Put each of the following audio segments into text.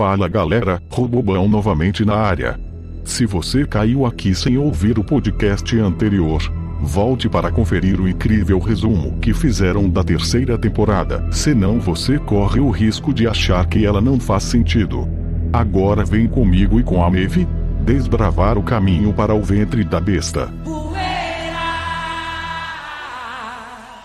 Fala galera, Robobão novamente na área. Se você caiu aqui sem ouvir o podcast anterior, volte para conferir o incrível resumo que fizeram da terceira temporada, senão você corre o risco de achar que ela não faz sentido. Agora vem comigo e com a Maeve desbravar o caminho para o ventre da besta.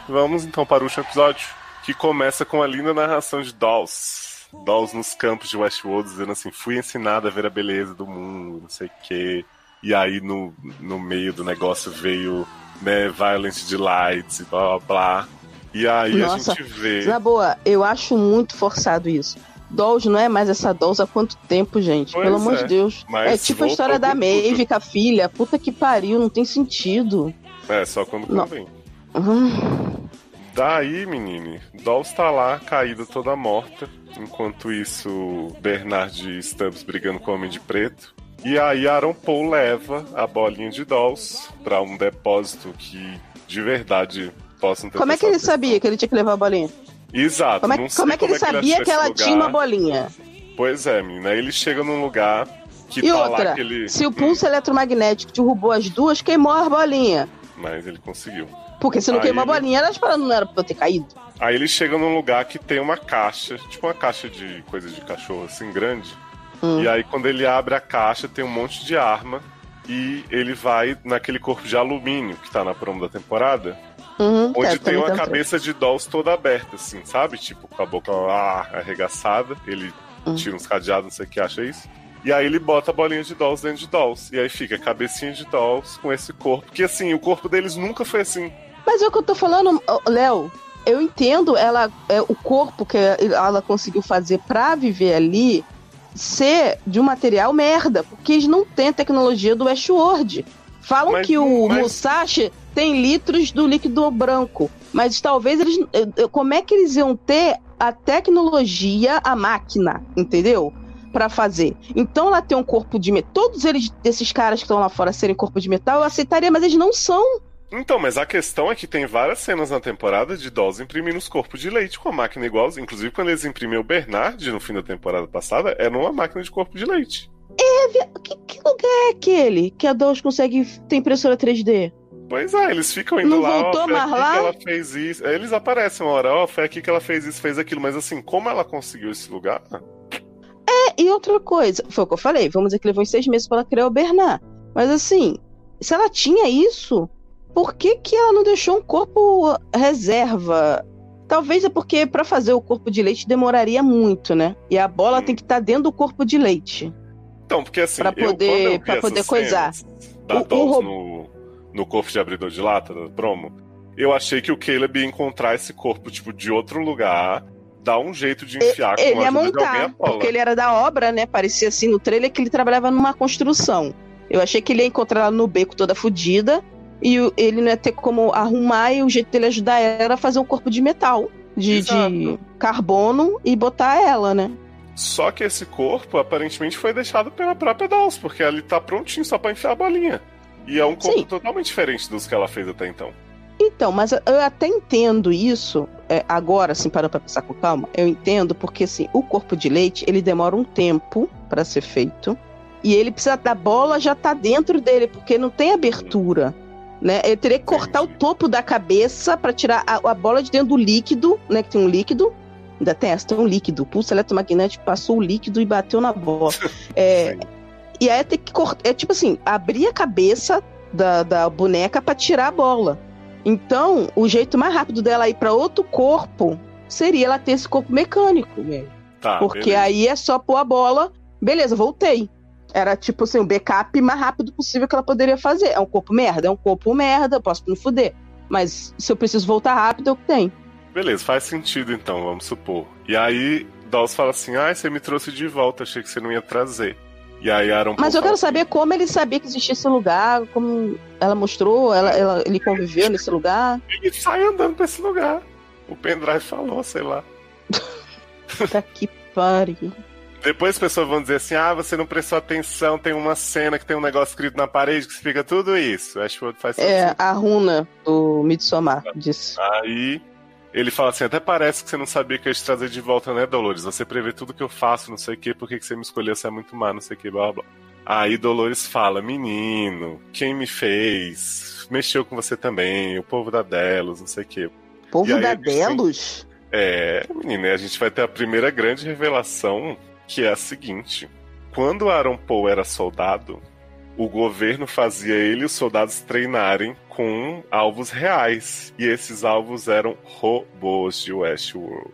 Vamos então para o último episódio, que começa com a linda narração de Dawes. Dawes nos campos de Westworld dizendo assim: fui ensinado a ver a beleza do mundo, não sei o quê. E aí no, no meio do negócio veio né, Violent Delights e blá blá blá. E aí Nossa, a gente vê. Na boa, eu acho muito forçado isso. Dolls não é mais essa Dolls há quanto tempo, gente? Pois Pelo amor é, de Deus. mas É tipo a história da Maeve com a filha. Puta que pariu, não tem sentido. É, só quando Não. convém. Hum, Daí, menine, Dolls tá lá, caída toda morta. Enquanto isso, Bernard e Stubbs brigando com o Homem de Preto. E aí, Aaron Paul leva a bolinha de Dolls pra um depósito que, de verdade, possam ter Como é que ele sabia que ele tinha que levar a bolinha? Exato. Como é, como sei é que ele sabia que ela tinha uma bolinha? Pois é, menina. Aí ele chega num lugar que E tá lá outra, aquele... se o pulso eletromagnético derrubou as duas, queimou a bolinha. Mas ele conseguiu. Porque se não Aí queimou a bolinha, elas pararam, não era pra eu ter caído. Aí ele chega num lugar que tem uma caixa, tipo uma caixa de coisa de cachorro assim grande. Hum. E aí quando ele abre a caixa tem um monte de arma e ele vai naquele corpo de alumínio que tá na promo da temporada, Uhum, onde é, tem uma um cabeça de Dolls toda aberta assim, sabe? Tipo com a boca ah, arregaçada, ele Hum. tira uns cadeados, não sei o que acha isso. E aí ele bota a bolinha de Dolls dentro de Dolls. E aí fica a cabecinha de Dolls com esse corpo. Que assim, o corpo deles nunca foi assim. Mas é o que eu tô falando, Léo. Eu entendo ela, é, o corpo que ela conseguiu fazer pra viver ali ser de um material merda, porque eles não têm a tecnologia do Westworld. Falam Mas- que o mas- Musashi tem litros do líquido branco, mas talvez eles. eu- eu- Como é que eles iam ter a tecnologia, a máquina, entendeu? Pra fazer. Então ela tem um corpo de metal. Todos eles, desses caras que estão lá fora serem corpo de metal, eu aceitaria, mas eles não são. Então, mas a questão é que tem várias cenas na temporada de Dolls imprimindo os corpos de leite com a máquina igual. Inclusive, quando eles imprimiam o Bernard no fim da temporada passada, era uma máquina de corpo de leite. Que, que lugar é aquele que a Dolls consegue ter impressora 3D? Pois é, eles ficam indo Não lá, voltou ó, foi mais lá? que ela fez isso. Eles aparecem uma hora, ó, foi aqui que ela fez isso, fez aquilo. Mas assim, como ela conseguiu esse lugar? É, e outra coisa, foi o que eu falei, vamos dizer que levou seis meses pra ela criar o Bernard. Mas assim, se ela tinha isso, por que, que ela não deixou um corpo reserva? Talvez é porque pra fazer o corpo de leite demoraria muito, né? E a bola Hum. tem que estar dentro do corpo de leite. Então, porque assim, Pra eu, poder- pra poder coisar. cenas Da O- o no, no corpo de abridor de lata, da promo, eu achei que o Caleb ia encontrar esse corpo, tipo, de outro lugar, dar um jeito de enfiar ele com a ia ajuda de alguém a montar, bola. porque ele era da obra, né? Parecia assim no trailer que ele trabalhava numa construção. Eu achei que ele ia encontrar ela no beco toda fodida e ele não ia ter como arrumar e o jeito dele ajudar ela era fazer um corpo de metal, de, de carbono e botar ela, né? Só que esse corpo aparentemente foi deixado pela própria Dolls, porque ele tá prontinho só pra enfiar a bolinha. E é um corpo Sim. totalmente diferente dos que ela fez até então. Então, mas eu até entendo isso, é, agora, assim, parando pra pensar com calma, eu entendo porque, assim, o corpo de leite, ele demora um tempo pra ser feito, e ele precisa da bola já tá dentro dele, porque não tem abertura, né? Ele teria que cortar o topo da cabeça pra tirar a, a bola de dentro do líquido, né, que tem um líquido, ainda tem essa, tem um líquido, o pulso eletromagnético passou o líquido e bateu na bola. É, e aí tem que cortar, é tipo assim, abrir a cabeça da, da boneca pra tirar a bola. Então, o jeito mais rápido dela ir pra outro corpo seria ela ter esse corpo mecânico mesmo. Tá, porque beleza. aí é só pôr a bola, beleza, voltei. Era tipo assim, o backup mais rápido possível que ela poderia fazer. É um corpo merda? É um corpo merda, eu posso me fuder. Mas se eu preciso voltar rápido, é o que tem. Beleza, faz sentido então, vamos supor. E aí, Dolls fala assim: ah, você me trouxe de volta, achei que você não ia trazer. E aí, Aaron Mas Paul eu quero fala saber como ele sabia que existia esse lugar, como ela mostrou, ela, ela- ele conviveu nesse lugar. assim, ele sai andando pra esse lugar. O pendrive falou, sei lá. Puta que pariu. Depois as pessoas vão dizer assim: ah, você não prestou atenção, tem uma cena que tem um negócio escrito na parede que explica tudo isso. Acho que faz É, sentido. a runa do Midsommar disse. Aí ele fala assim: até parece que você não sabia que eu ia te trazer de volta, né, Dolores? Você prevê tudo que eu faço, não sei o quê, por que você me escolheu, você é muito má, não sei o quê, blá blá. Aí Dolores fala: menino, quem me fez? Mexeu com você também, o povo da Delos, não sei o quê. Povo da Delos? É, menina, a gente vai ter a primeira grande revelação, que é a seguinte: quando Aaron Paul era soldado, o governo fazia ele e os soldados treinarem com alvos reais. E esses alvos eram robôs de Westworld.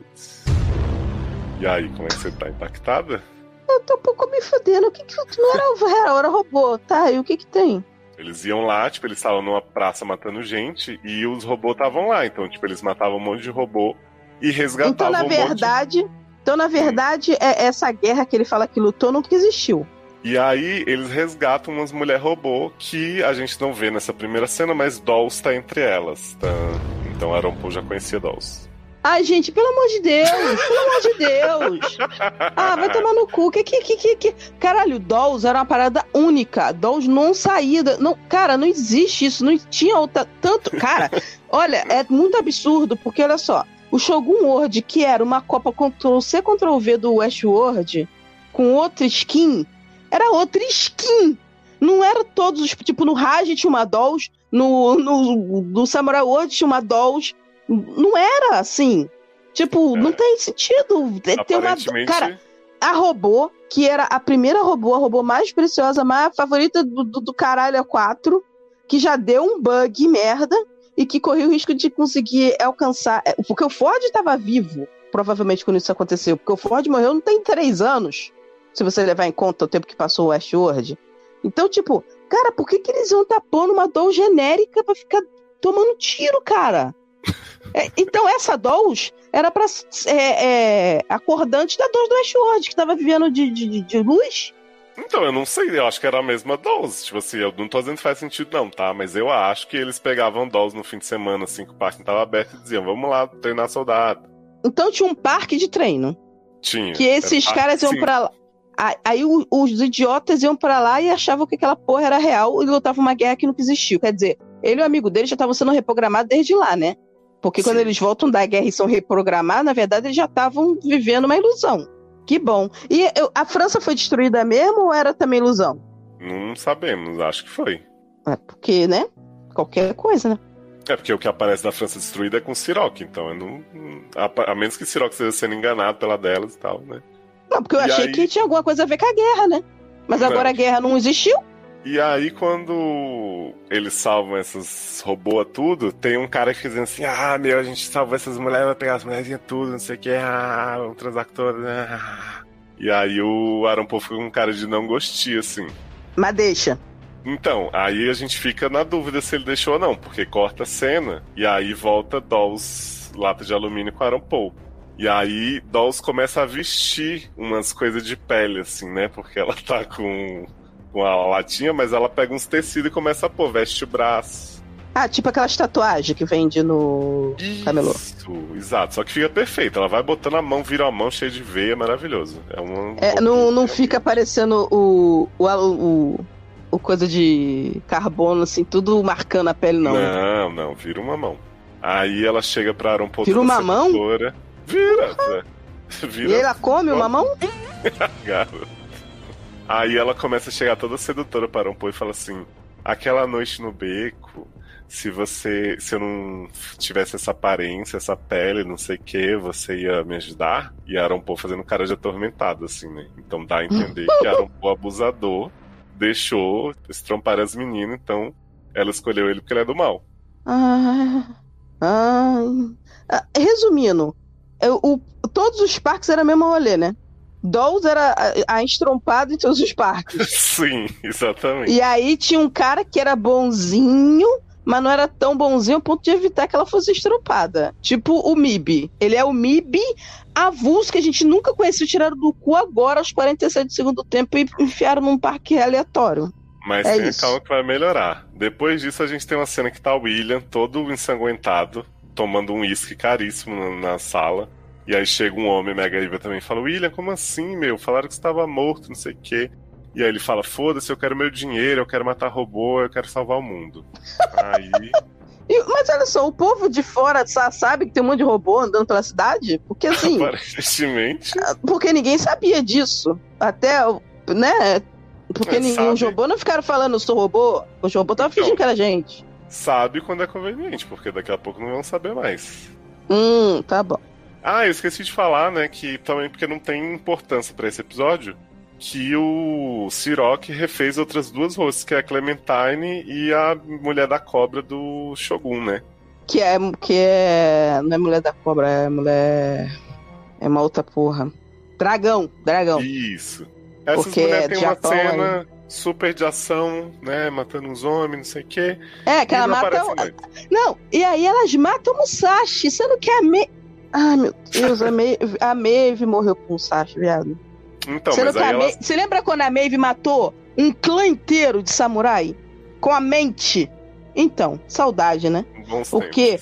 E aí, como é que você tá impactada? Eu tô um pouco me fudendo. O que que não era alvo real, era robô, tá? E o que que tem? Eles iam lá, tipo, eles estavam numa praça matando gente e os robôs estavam lá. Então, tipo, eles matavam um monte de robô e resgatavam Então, na um verdade, monte... então, na verdade, é essa guerra que ele fala que lutou nunca existiu. E aí eles resgatam umas mulheres robô que a gente não vê nessa primeira cena, mas Dolls está entre elas. Tá? Então Aaron Paul já conhecia Dolls. Ai, gente, pelo amor de Deus! Pelo amor de Deus! Ah, vai tomar no cu. Que, que, que, que, Caralho, Dolls era uma parada única. Dolls não saía. Da... Não, cara, não existe isso. Não tinha outra. Tanto. Cara, olha, é muito absurdo, porque olha só. O Shogun World, que era uma Copa Ctrl-C, Ctrl-V do Westworld, com outra skin, era outra skin. Não era todos os. Tipo, no Raj tinha uma Dolls, no, no, no Samurai World tinha uma Dolls. Não era assim. Tipo, é. não tem sentido ter uma. Cara, a robô, que era a primeira robô, a robô mais preciosa, mais favorita do, do, do caralho a 4, que já deu um bug merda e que corria o risco de conseguir alcançar. É, porque o Ford estava vivo, provavelmente, quando isso aconteceu. Porque o Ford morreu não tem três anos se você levar em conta o tempo que passou o Westworld. Então, tipo, cara, por que, que eles iam pondo uma doll genérica pra ficar tomando tiro, cara? É, então, essa Dolls era pra é, é, acordante da Dolls do Westworld, que tava vivendo de, de, de, luz. Então, eu não sei, eu acho que era a mesma Dolls. Tipo assim, eu não tô dizendo que faz sentido, não, tá? Mas eu acho que eles pegavam Dolls no fim de semana, assim, que o parque tava aberto e diziam, vamos lá treinar soldado. Então tinha um parque de treino. Tinha. Que esses caras iam pra lá. Aí os idiotas iam para lá e achavam que aquela porra era real e lutavam uma guerra que nunca existiu. Quer dizer, ele e o amigo dele já estavam sendo reprogramados desde lá, né? Porque Sim. quando eles voltam da guerra e são reprogramados, na verdade eles já estavam vivendo uma ilusão. Que bom. E eu, a França foi destruída mesmo ou era também ilusão? Não sabemos, acho que foi. É porque, né? Qualquer coisa, né? É porque o que aparece da França destruída é com Siroc, então não, a, a, menos que Siroc esteja sendo enganado pela delas e tal, né? Não, porque eu e achei aí... que tinha alguma coisa a ver com a guerra, né? Mas agora a guerra não existiu. E aí, quando eles salvam esses robôs tudo, tem um cara que dizendo assim: Ah, meu, a gente salvou essas mulheres, vai pegar as mulheres tudo, não sei o que, ah, vamos transar com todas. Ah. E aí o Aaron Paul fica com um cara de não gostia, assim. Mas deixa. Então, aí a gente fica na dúvida se ele deixou ou não, porque corta a cena e aí volta Dolls lata de alumínio com Aaron Paul. E aí Dolls começa a vestir umas coisas de pele, assim, né? Porque ela tá com, com a latinha, mas ela pega uns tecidos e começa a pôr, veste o braço. Ah, tipo aquelas tatuagens que vende no Isso, camelô. exato. Só que fica perfeito. Ela vai botando a mão, vira a mão cheia de veia, maravilhoso. É, uma, é não, não fica parecendo o, o, o, o, coisa de carbono, assim, tudo marcando a pele, não. Não, não, vira uma mão. Aí ela chega pra Aaron Vira uma mão? Vira. Vira. E ela come o mamão? Aí ela começa a chegar toda sedutora para um e fala assim: aquela noite no beco, se você. Se eu não tivesse essa aparência, essa pele, não sei o que, você ia me ajudar? E Paul fazendo cara de atormentado, assim, né? Então dá a entender que Paul, abusador, deixou estrompar as meninas, então ela escolheu ele porque ele é do mal. Ah, ah, resumindo, o, todos os parques era o mesmo rolê, né? Dolls era a, a estrompada em todos os parques. Sim, exatamente. E aí tinha um cara que era bonzinho, mas não era tão bonzinho ao ponto de evitar que ela fosse estropada. Tipo o MIB. Ele é o MIB avulso que a gente nunca conheceu, tiraram do cu agora aos 47 do segundo tempo e enfiaram num parque aleatório. Mas é tenha calma que vai melhorar. Depois disso, a gente tem uma cena que tá o William todo ensanguentado, tomando um uísque caríssimo na, na, sala. E aí chega um homem mega evil também e fala: William, como assim, meu? Falaram que você estava morto, não sei o quê. E aí ele fala: Foda-se, eu quero meu dinheiro, eu quero matar robô, eu quero salvar o mundo. aí. Mas olha só, o povo de fora sa- sabe que tem um monte de robô andando pela cidade? Porque assim, Aparentemente. porque ninguém sabia disso. Até, né? Porque É, ninguém, os robôs não ficaram falando, eu sou robô. Os robôs estavam Então. fingindo que era gente. Sabe quando é conveniente, porque daqui a pouco não vão saber mais. Hum, tá bom. Ah, eu esqueci de falar, né, que também porque não tem importância pra esse episódio, que o Siroc refez outras duas rostos, que é a Clementine e a mulher da cobra do Shogun, né? Que é, que é. Não é mulher da cobra, é mulher. É uma outra porra. Dragão, dragão. Isso. Essas Porque mulheres é têm uma Japão, cena super de ação, né, matando uns homens, não sei o quê. É, que ela não mata. aparece o- mais. Não, e aí elas matam o Musashi, sendo que a Maeve. Ai, meu Deus, a Maeve, a Maeve morreu com o Musashi, viado. Então, sendo mas aí ela... Você lembra quando a Maeve matou um clã inteiro de samurai? Com a mente? Então, saudade, né? Bons O tempos. quê?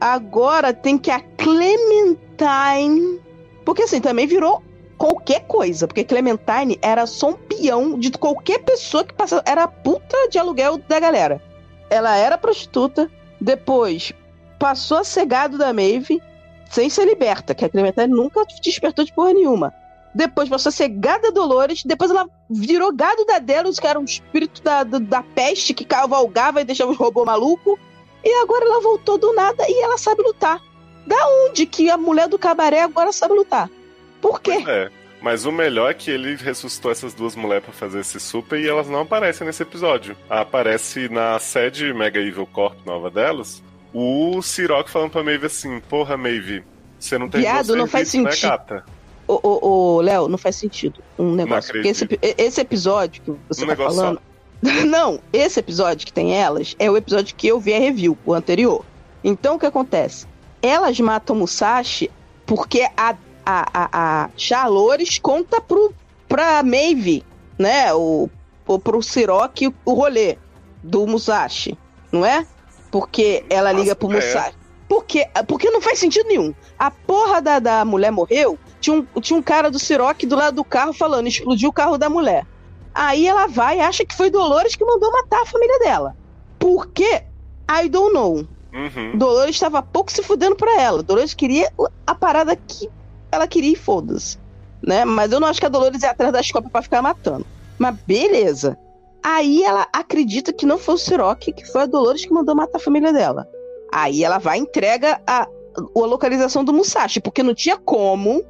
Agora tem que a Clementine. Porque assim, também virou qualquer coisa. Porque Clementine era só um peão de qualquer pessoa que passava. Era a puta de aluguel da galera. Ela era prostituta, depois passou a ser gado da Maeve, sem ser liberta, que a Clementine nunca despertou de porra nenhuma. Depois passou a ser gada Dolores, depois ela virou gado da Delos, que era um espírito da, da, da peste que cavalgava e deixava os robôs malucos. E agora ela voltou do nada e ela sabe lutar. Da onde que a mulher do cabaré agora sabe lutar? Por quê? É. Mas o melhor é que ele ressuscitou essas duas mulheres pra fazer esse super e elas não aparecem nesse episódio. Aparece na sede Mega Evil Corp nova delas, o Siroc falando pra Maeve assim: Porra, Maeve, você não tem Viado, não faz né, sentido. gata? Ô, Léo, não faz sentido um negócio. Porque esse, esse episódio que você Um tá falando. não, esse episódio que tem elas é o episódio que eu vi a review, o anterior. Então o que acontece? Elas matam Musashi porque a, a, a, a Charlores conta pro, pra Maeve, né? O, o, pro Siroc o rolê do Musashi, não é? Porque ela liga pro é. Musashi. Porque, porque não faz sentido nenhum. A porra da, da mulher morreu, tinha um, tinha um cara do Siroc do lado do carro falando, explodiu o carro da mulher. Aí ela vai e acha que foi Dolores que mandou matar a família dela. Por quê? I don't know. Uhum. Dolores estava pouco se fudendo pra ela. Dolores queria a parada que ela queria e foda-se. Né? Mas eu não acho que a Dolores é atrás das copas pra ficar matando. Mas beleza. Aí ela acredita que não foi o Siroc, que foi a Dolores que mandou matar a família dela. Aí ela vai e entrega a, a localização do Musashi, porque não tinha como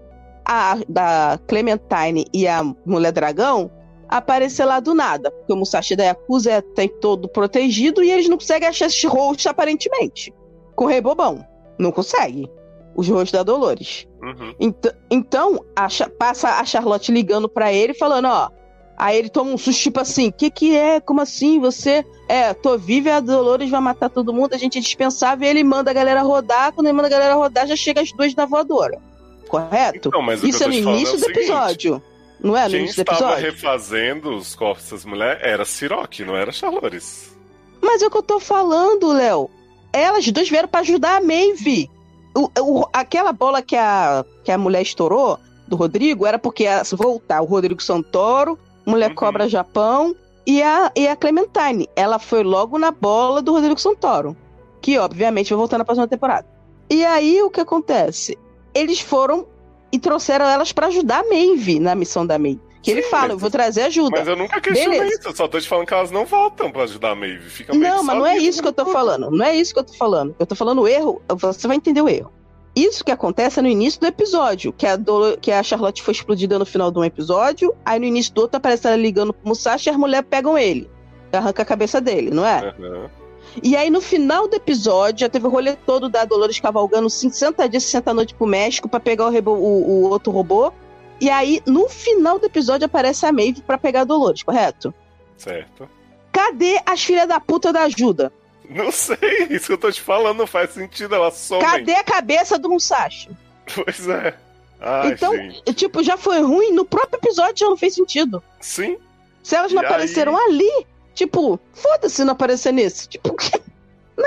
a da Clementine e a Mulher Dragão aparecer lá do nada. Porque o Musashi da Yakuza é, tem todo protegido e eles não conseguem achar esses rostos aparentemente. Com o Rei Bobão. Não consegue. Os rostos da Dolores. Uhum. Ent- então, a passa a Charlotte ligando pra ele, falando, ó. Aí ele toma um susto, tipo assim, que que é? Como assim? Você. É, tô viva e a Dolores vai matar todo mundo, a gente é dispensável, e ele manda a galera rodar. Quando ele manda a galera rodar, já chega as duas na voadora. Correto? Então, Isso é no falando início é do seguinte, episódio. Não é no Quem início do estava episódio? refazendo os corpos dessas mulheres era Siroc, não era Charlores. Mas é o que eu tô falando, Léo. Elas duas vieram pra ajudar a Maeve. O, o- aquela bola que a, que a mulher estourou, do Rodrigo, era porque ia voltar o Rodrigo Santoro, Mulher Uhum. Cobra Japão e a, e a Clementine. Ela foi logo na bola do Rodrigo Santoro. Que, obviamente, vai voltar na próxima temporada. E aí, o que acontece? Eles foram e trouxeram elas pra ajudar a Maeve na missão da Maeve. Que ele Sim, fala, mas- eu vou trazer ajuda. Mas eu nunca questionei Beleza. isso, eu só tô te falando que elas não voltam pra ajudar a Maeve. Fica Não, mas não é isso que eu tô falando. Não é isso que eu tô falando. Eu tô falando o erro, você vai entender o erro. Isso que acontece é no início do episódio, que a, Dolo- que a Charlotte foi explodida no final de um episódio, aí no início do outro aparece ela ligando pro Musashi e as mulheres pegam ele. Arranca a cabeça dele, não é? Aham. E aí no final do episódio, já teve o rolê todo da Dolores cavalgando 60 dias, 60 noites pro México pra pegar o, o- o outro robô. E aí, no final do episódio, aparece a Maeve pra pegar a Dolores, correto? Certo. Cadê as filhas da puta da ajuda? Não sei, isso que eu tô te falando não faz sentido, elas somem. Cadê a cabeça do Musashi? Pois é. Ai, então, gente. tipo, já foi ruim, no próprio episódio já não fez sentido. Sim, Se elas não E apareceram ali, tipo, foda-se não aparecer nesse. Tipo,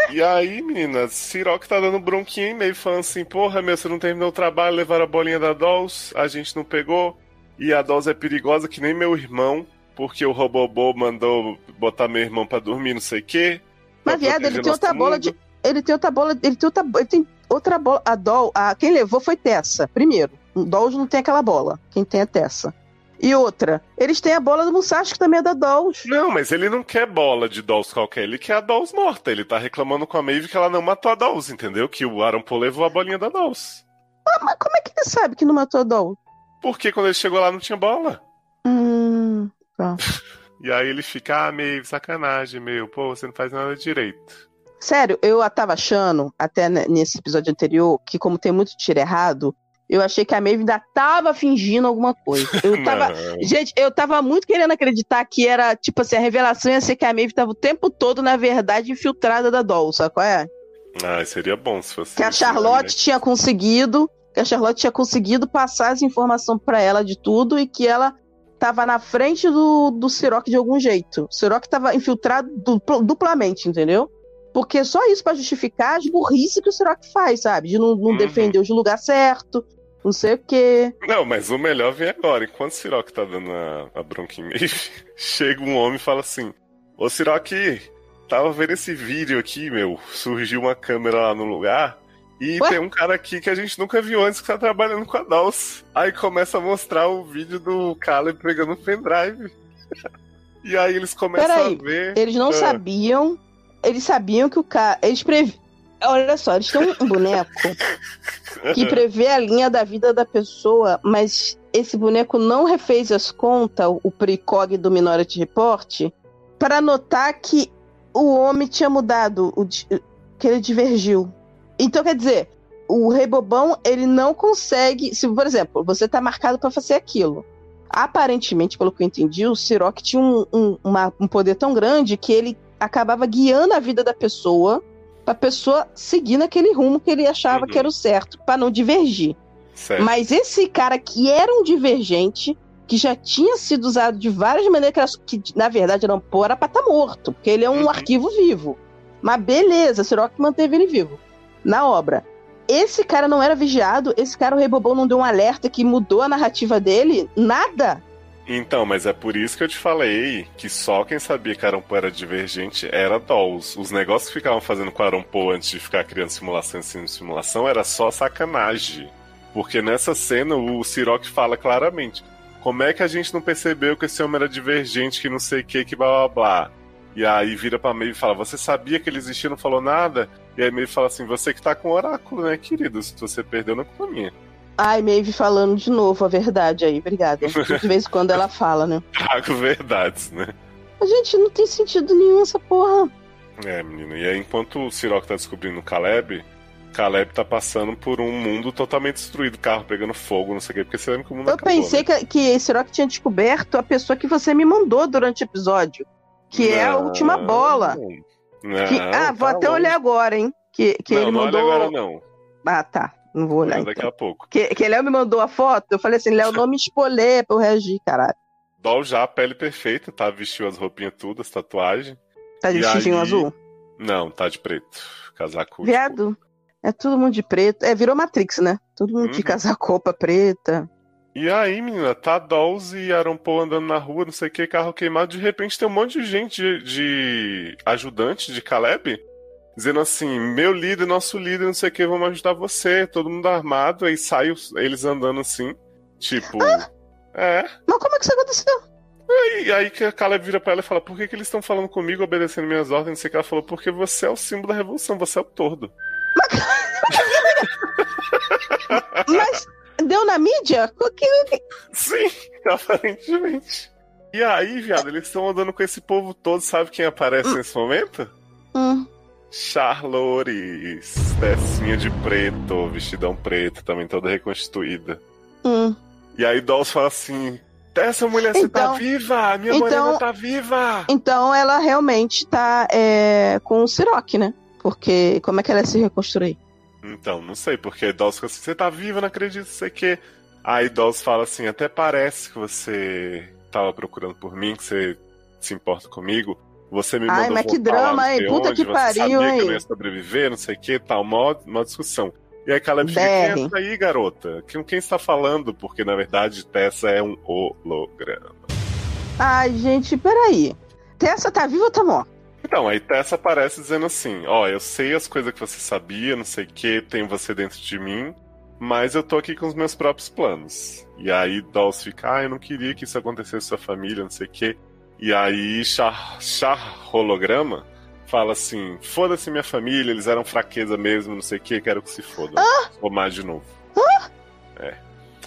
e aí, menina, Siroc tá dando bronquinha em meio, falando assim, porra, meu, você não terminou o trabalho, levaram a bolinha da Dolls, a gente não pegou, e a Dolls é perigosa que nem meu irmão, porque o Robobô mandou botar meu irmão pra dormir, não sei o quê. Mas viado, ele tem outra nosso bola mundo. de. ele tem outra bola, ele tem outra, ele tem outra bola. A Doll, a, quem levou foi Tessa, primeiro. Dolls não tem aquela bola. Quem tem é Tessa. E outra, eles têm a bola do Musashi, que também é da Dolls. Não, mas ele não quer bola de Dolls qualquer, ele quer a Dolls morta. Ele tá reclamando com a Maeve que ela não matou a Dolls, entendeu? Que o Aaron Paul levou a bolinha da Dolls. Ah, mas como é que ele sabe que não matou a Doll? Porque quando ele chegou lá não tinha bola. Hum, tá. E aí ele fica, ah, Maeve, sacanagem, meu, pô, você não faz nada direito. Sério, eu tava achando, até nesse episódio anterior, que como tem muito tiro errado, eu achei que a Maeve ainda tava fingindo alguma coisa. Eu tava. gente, eu tava muito querendo acreditar que era, tipo assim, a revelação ia ser que a Maeve tava o tempo todo, na verdade, infiltrada da Doll, sabe qual é? Ah, seria bom se fosse. Que a Charlotte né? tinha conseguido. Que a Charlotte tinha conseguido passar as informações para ela de tudo e que ela tava na frente do, do Siroc de algum jeito. O Siroc tava infiltrado duplamente, entendeu? Porque só isso para justificar as burrices que o Siroc faz, sabe? De não, não uhum. defender o lugar certo, não sei o quê. Não, mas o melhor vem agora. Enquanto o Siroc tá dando a, a bronca em Maeve, chega um homem e fala assim: Ô Siroc, tava vendo esse vídeo aqui, meu. Surgiu uma câmera lá no lugar. E Ué? tem um cara aqui que a gente nunca viu antes que tá trabalhando com a Dawes. Aí começa a mostrar o vídeo do Caleb pegando um pendrive. e aí eles começam Peraí, a ver. Eles não ah. sabiam. Eles sabiam que o cara. Eles previam Olha só, eles têm um boneco que prevê a linha da vida da pessoa, mas esse boneco não refez as contas, o precog do Minority Report, para notar que o homem tinha mudado, o, que ele divergiu. Então, quer dizer, o Rei Bobão, ele não consegue. Se, por exemplo, você está marcado para fazer aquilo. Aparentemente, pelo que eu entendi, o Siroc tinha um, um, uma, um poder tão grande que ele acabava guiando a vida da pessoa pra pessoa seguir naquele rumo que ele achava uhum. que era o certo, para não divergir. Certo. Mas esse cara que era um divergente, que já tinha sido usado de várias maneiras, que, na verdade não pô, era pra estar tá morto, porque ele é um uhum. arquivo vivo. Mas beleza, Sirok manteve ele vivo na obra. Esse cara não era vigiado, esse cara, o Rei Bobão, não deu um alerta que mudou a narrativa dele, nada. Então, mas é por isso que eu te falei que só quem sabia que Arampo era divergente era Dolls. Os negócios que ficavam fazendo com Arampo antes de ficar criando simulação em simulação era só sacanagem. Porque nessa cena o Siroc fala claramente: como é que a gente não percebeu que esse homem era divergente, que não sei o que, que blá blá blá. E aí vira pra Maeve e fala: Você sabia que ele existia não falou nada? E aí Maeve fala assim: Você que tá com o oráculo, né, querido? Se você perdeu, não é culpa minha. Ai, Maeve falando de novo a verdade aí, obrigada. De vez em quando ela fala, né? Trago verdades, né? A gente não tem sentido nenhum essa porra. É, menino. E aí, enquanto o Siroc tá descobrindo o Caleb, Caleb tá passando por um mundo totalmente destruído, carro pegando fogo, não sei o quê, porque você lembra que o mundo Eu acabou, pensei né? que, que Siroc tinha descoberto a pessoa que você me mandou durante o episódio, que não, é a última bola. Não, que, ah, vou tá até olhar agora, hein? Que, que não, ele não mandou. Olha agora, não. Ah, tá. Não vou olhar. daqui então. a pouco. Que, que Léo me mandou a foto, eu falei assim, Léo, não me espolher pra eu reagir, caralho. Dol já, a pele perfeita, tá? Vestiu as roupinhas tudo, as tatuagens. Tá de vestidinho aí... azul? Não, tá de preto. Casaco. Viado, tipo... é todo mundo de preto. É, virou Matrix, né? Todo mundo uhum. de casaco, preta. E aí, menina, tá Dolls e Arampo andando na rua, não sei o que, carro queimado. De repente tem um monte de gente de, de ajudante de Caleb dizendo assim: meu líder, nosso líder, não sei o que, vamos ajudar você, todo mundo armado, aí sai eles andando assim, tipo. Ah, é. Mas como é que isso aconteceu? E aí que a Caleb vira pra ela e fala: por que, que eles estão falando comigo, obedecendo minhas ordens? Não sei o que ela falou: porque você é o símbolo da revolução, você é o tordo. Mas deu na mídia? Sim, aparentemente. E aí, viado, eles estão andando com esse povo todo, sabe quem aparece hum. nesse momento? Hum. Charlores, pecinha de preto, vestidão preto, também toda reconstituída. Hum. E aí Dolls fala assim: essa mulher então, você tá então, viva! Minha então, mulher tá viva! Então ela realmente tá é, com o Siroc, né? Porque como é que ela ia se reconstruir? Então, não sei, porque fala assim: você tá viva, não acredito, sei que. Aí Dolls fala assim: até parece que você tava procurando por mim, que você se importa comigo. Você me mandou Ai, mas que drama, hein? Puta onde, que pariu, sabia hein? que eu ia sobreviver, não sei o que, tal, mó, mó discussão. E aí Caleb fica, quem é essa aí, garota? Com quem está falando? Porque, na verdade, Tessa é um holograma. Ai, gente, peraí. Tessa tá viva ou tá morta? Então, aí Tessa aparece dizendo assim: Ó, eu sei as coisas que você sabia, não sei o que, tem você dentro de mim, mas eu tô aqui com os meus próprios planos. E aí Dolce fica: Ah, eu não queria que isso acontecesse com sua família, não sei o que. E aí Char, Char Holograma fala assim: Foda-se minha família, eles eram fraqueza mesmo, não sei o que, quero que se foda. Ah? Vou mais de novo. Ah? É.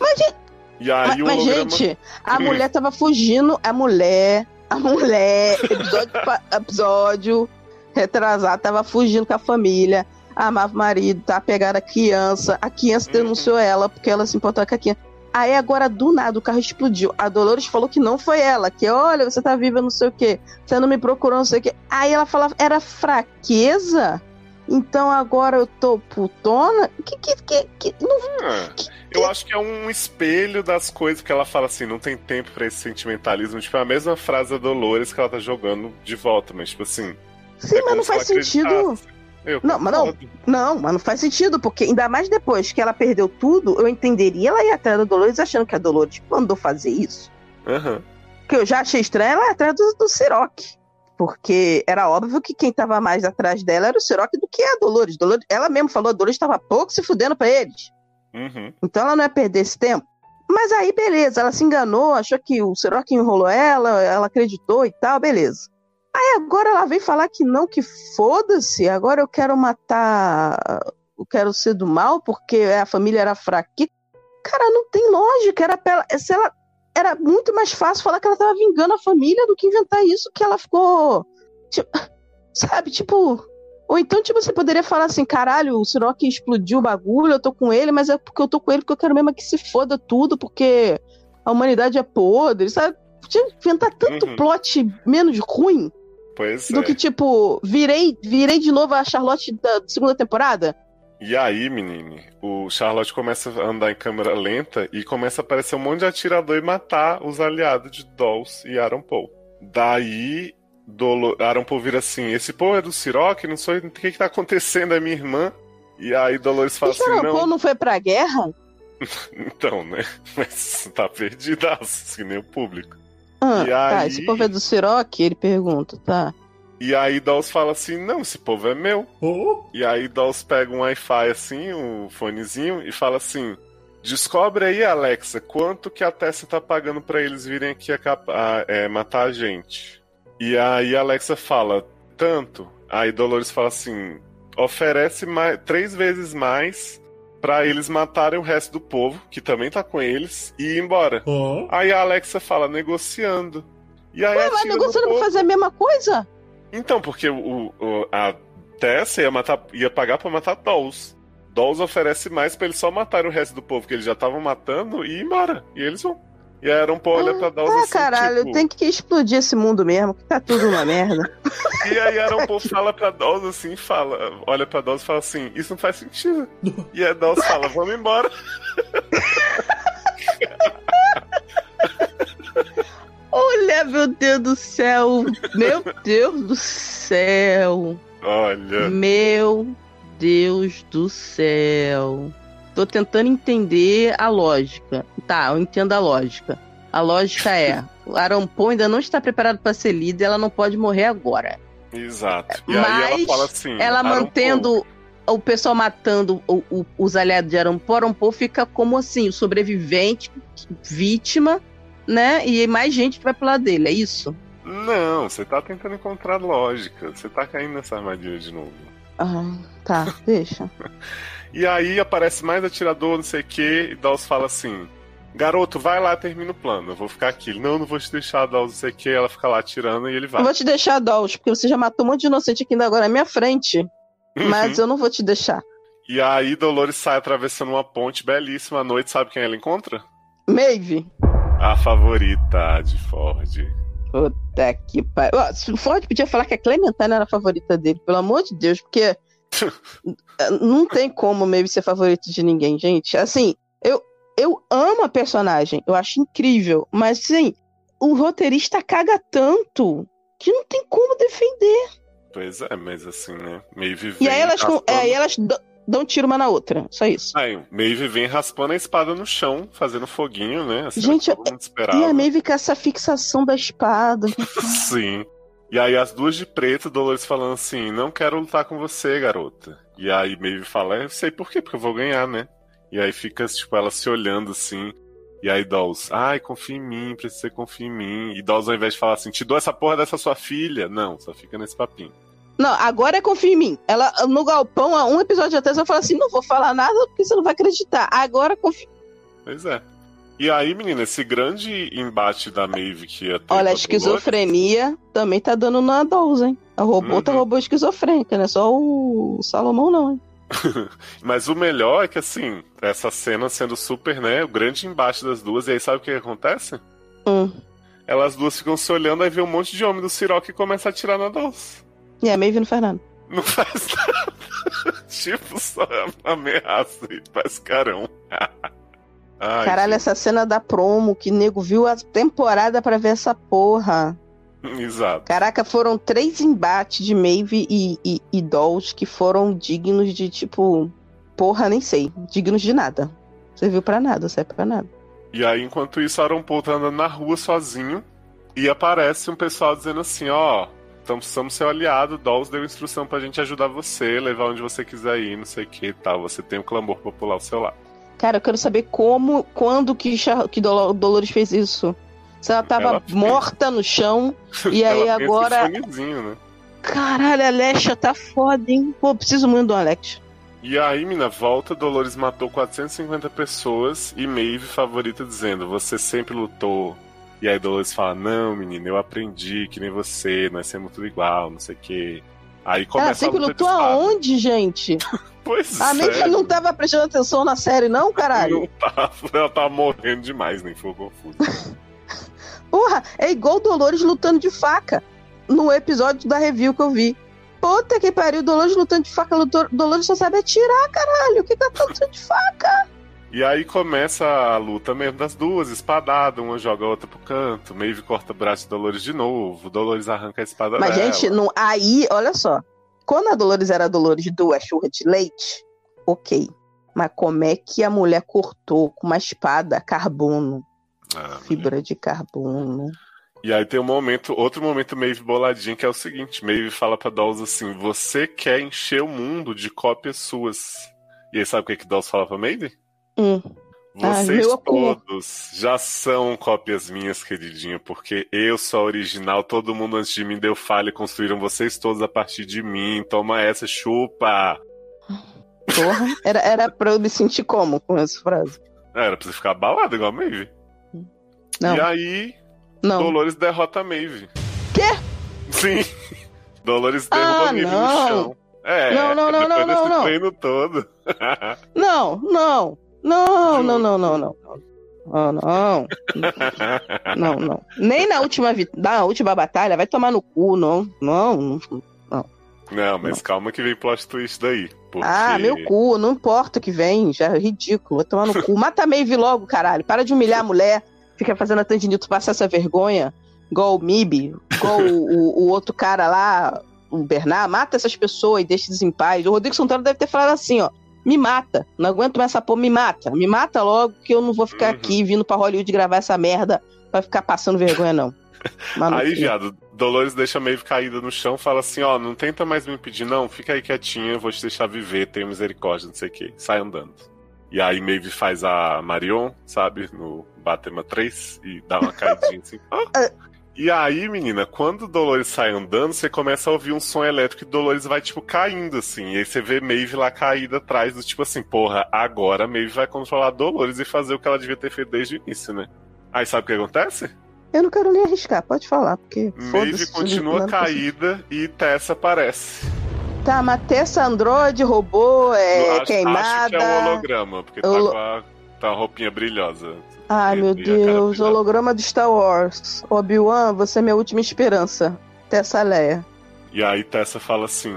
Mas, gente, E aí mas, o mas, holograma. gente, a Hum. mulher tava fugindo, a mulher, a mulher, episódio, episódio retrasado, tava fugindo com a família, amava o marido, tá pegando a criança, a criança Uhum. denunciou ela porque ela se importou com a criança. Aí agora, do nada, o carro explodiu. A Dolores falou que não foi ela, que olha, você tá viva, não sei o quê, você não me procurou, não sei o quê. Aí ela falava, era fraqueza? Então agora eu tô putona? Que, que, que, que, não Ah, eu acho que é um espelho das coisas que ela fala assim, não tem tempo pra esse sentimentalismo. Tipo, é a mesma frase da Dolores que ela tá jogando de volta, mas tipo assim. Sim, é mas não faz sentido. Eu Não, mas não. Não, mas não faz sentido, porque ainda mais depois que ela perdeu tudo, eu entenderia ela ir atrás da Dolores achando que a Dolores mandou fazer isso. Aham. Que eu já achei estranho ela ir atrás do, do Siroc. Porque era óbvio que quem tava mais atrás dela era o Siroc do que a Dolores. Dolores ela mesma falou, a Dolores tava pouco se fudendo pra eles. Uhum. Então ela não ia perder esse tempo. Mas aí, beleza, ela se enganou, achou que o Siroc enrolou ela, ela acreditou e tal, beleza. Aí agora ela vem falar que não, que foda-se, agora eu quero matar. Eu quero ser do mal porque a família era fraquinha. Cara, não tem lógica. Era pra ela, se ela, era muito mais fácil falar que ela tava vingando a família do que inventar isso que ela ficou. tipo, sabe, tipo. Ou então, tipo, você poderia falar assim, caralho, o Siroc explodiu o bagulho, eu tô com ele, mas é porque eu tô com ele porque eu quero mesmo que se foda tudo, porque a humanidade é podre, sabe? Podia inventar tanto Uhum. plot menos ruim Pois do é. que, tipo, virei, virei de novo a Charlotte da segunda temporada. E aí, menine, o Charlotte começa a andar em câmera lenta e começa a aparecer um monte de atirador e matar os aliados de Dolce e Aaron Paul. Daí, Dolo... Aaron Paul vira assim: esse povo é do Siroc, não sei o que, que tá acontecendo, é minha irmã. E aí Dolores fala E assim: não, Paul não foi pra guerra? então, né? Mas tá perdida, assim, nem o público. Ah, E tá, aí- esse povo é do Siroc? Ele pergunta, tá. E aí Dolce fala assim: não, esse povo é meu. Oh, E aí Dolce pega um Wi-Fi assim, um fonezinho, e fala assim: Descobre aí, Alexa, quanto que a Tessa tá pagando pra eles virem aqui a a- é, matar a gente. E aí a Alexa fala, tanto. Aí Dolores fala assim: oferece mais, três vezes mais pra eles matarem o resto do povo, que também tá com eles, e ir embora. oh. Aí a Alexa fala, negociando. E aí Ué, mas negociando pra fazer a mesma coisa? Então, porque o, o- a Tessa ia, matar, ia pagar pra matar Dolls. Dolls oferece mais pra eles só matarem o resto do povo que eles já estavam matando e ir embora. E eles vão. E a Aaron Paul olha pra Dolls Ah, assim, caralho, tipo... tem que explodir esse mundo mesmo, que tá tudo uma merda. E aí a Aaron Paul fala pra Dolls assim, fala... Olha pra Dolls e fala assim, isso não faz sentido. E a Dolls fala, vamos embora. Olha, meu Deus do céu! Meu Deus do céu! Olha... Meu Deus do céu! Tô tentando entender a lógica. Tá, eu entendo a lógica. A lógica é: o Paul ainda não está preparado para ser líder, ela não pode morrer agora. Exato. E aí ela Mas fala assim... ela mantendo o pessoal matando o- o- os aliados de Aaron Paul fica como assim, o sobrevivente, vítima, né? E mais gente que vai pro lado dele, é isso? Não, você tá tentando encontrar lógica. Você tá caindo nessa armadilha de novo. Ah, tá, deixa. E aí aparece mais atirador, não sei o que, e Dawes fala assim: Garoto, vai lá, termina o plano. Eu vou ficar aqui. Ele, Não, não vou te deixar, Dawes, não sei o que. Ela fica lá atirando e ele vai. Eu vou te deixar, Dolls, porque você já matou um monte de inocente aqui ainda agora na minha frente. Uhum. Mas eu não vou te deixar. E aí Dolores sai atravessando uma ponte belíssima à noite. Sabe quem ela encontra? Maeve. A favorita de Ford. Puta que pariu. Ford podia falar que a Clementine era a favorita dele, pelo amor de Deus, porque não tem como Maeve ser favorita de ninguém, gente. Assim, eu, eu amo a personagem, eu acho incrível, mas assim, o roteirista caga tanto que não tem como defender. Pois é, mas assim, né? Maeve vem E aí elas, com- aí elas dão um tiro uma na outra, só isso. Aí, Maeve vem raspando a espada no chão, fazendo foguinho, né? Assim, Gente. E a Maeve com essa fixação da espada. Sim. E aí as duas de preto, Dolores falando assim, não quero lutar com você, garota. E aí Maeve fala, eu sei por quê, porque eu vou ganhar, né? E aí fica, tipo, ela se olhando assim. E aí Dolls, ai, confia em mim, precisa você confia em mim. E Dolls, ao invés de falar assim, te dou essa porra dessa sua filha, não, só fica nesse papinho. Não, agora é confia em mim. Ela, no galpão, há um episódio atrás, ela fala assim: não vou falar nada porque você não vai acreditar. Agora confia. Pois é. E aí, menina, esse grande embate da Maeve que ia ter. Olha, a esquizofrenia também tá dando na Dolls, hein? A robô uhum. tá robô esquizofrênica, não é só o Salomão, não, hein? Mas o melhor é que, assim, essa cena sendo super, né? O grande embate das duas, e aí sabe o que acontece? Hum. Elas duas ficam se olhando, aí vê um monte de homem do Siroc e começa a atirar na Dolls. E a Maeve não faz nada. Não faz nada. tipo, só ameaça e faz carão. Ai, Caralho, gente. essa cena da promo que nego viu a temporada para ver essa porra. Exato. Caraca, foram três embates de Maeve e, e, e Dolls que foram dignos de tipo. Porra, nem sei. Dignos de nada. Serviu para nada, serve pra nada. E aí, enquanto isso, Aaron Paul tá andando na rua sozinho e aparece um pessoal dizendo assim: ó, então precisamos ser aliado. Dolls deu instrução pra gente ajudar você, levar onde você quiser ir, não sei o que e tal. Você tem o um clamor popular ao seu lado. Cara, eu quero saber como, quando que, que Dolores fez isso. Se ela tava ela morta no chão e aí agora. Né? Caralho, a Alexia tá foda, hein? Pô, preciso muito do Alex. E aí, mina, volta, Dolores matou 450 pessoas e Maeve favorita dizendo: Você sempre lutou e aí Dolores fala: Não, menina, eu aprendi que nem você, nós somos tudo igual, não sei o quê. Aí começa Ela sempre lutou aonde, gente? pois a é. A não tava prestando atenção na série, não, caralho? Não tava, ela tava morrendo demais, nem foi confuso. Porra, é igual Dolores lutando de faca no episódio da review que eu vi. Puta que pariu, Dolores lutando de faca, Dolores só sabe atirar, caralho. O que tá lutando de faca? E aí começa a luta mesmo das duas, espadada, uma joga a outra pro canto, Maeve corta o braço de Dolores de novo, Dolores arranca a espada Mas, dela. gente, não, aí, olha só. Quando a Dolores era a Dolores do A Churra de Leite, ok. Mas como é que a mulher cortou com uma espada carbono? Ah, fibra de carbono. E aí tem um momento, outro momento Maeve boladinho, que é o seguinte: Maeve fala pra Dolls assim: Você quer encher o mundo de cópias suas. E aí sabe o que, que Dolls fala pra Maeve? Hum. Vocês ah, todos já são cópias minhas, queridinha, porque eu sou a original, todo mundo antes de mim deu falha e construíram vocês todos a partir de mim. Toma essa, chupa! Porra, era, era pra eu me sentir como com essa frase? Era pra você ficar abalado igual a Maeve. Não. E aí, não. Dolores derrota a Maeve. Quê? Sim. Dolores derruba ah, a Maeve no chão. É, não, não, não, não, não, não. todo. não, não. Não, não, não, não, não. Oh, não. Não, não. Nem na última, na última batalha, vai tomar no cu, não. Não, não. Não, mas não. calma que vem plot twist daí. Porque... Ah, meu cu, não importa o que vem, já é ridículo. Vai tomar no cu. Mata a Maeve logo, caralho. Para de humilhar a mulher. Fica fazendo a Tandinito passar essa vergonha. Igual o Mib, igual o, o, o, outro cara lá, o Bernard. Mata essas pessoas e deixa-os em paz. O Rodrigo Santana deve ter falado assim, ó me mata. Não aguento mais essa porra, me mata. Me mata logo que eu não vou ficar uhum. aqui vindo pra Hollywood gravar essa merda pra ficar passando vergonha, não. Mano, aí, viado, Dolores deixa meio caída no chão fala assim: Ó, não tenta mais me impedir, não. Fica aí quietinha, eu vou te deixar viver, tenho misericórdia, não sei o que. Sai andando. E aí Maeve faz a Marion, sabe, no Batman 3 e dá uma caidinha assim. Ah! E aí, menina, quando Dolores sai andando, você começa a ouvir um som elétrico e Dolores vai, tipo, caindo, assim. E aí você vê Maeve lá caída atrás do tipo assim, porra, agora Maeve vai controlar Dolores e fazer o que ela devia ter feito desde o início, né? Aí sabe o que acontece? Eu não quero nem arriscar, pode falar, porque. Maeve continua caída e Tessa aparece. Tá, mas Tessa Android, robô, é acho, queimada. Acho que é um holograma, porque tá com a, tá a roupinha brilhosa. Ai, meu Deus, holograma de Star Wars. Obi-Wan, você é minha última esperança. Tessa Leia. E aí Tessa fala assim: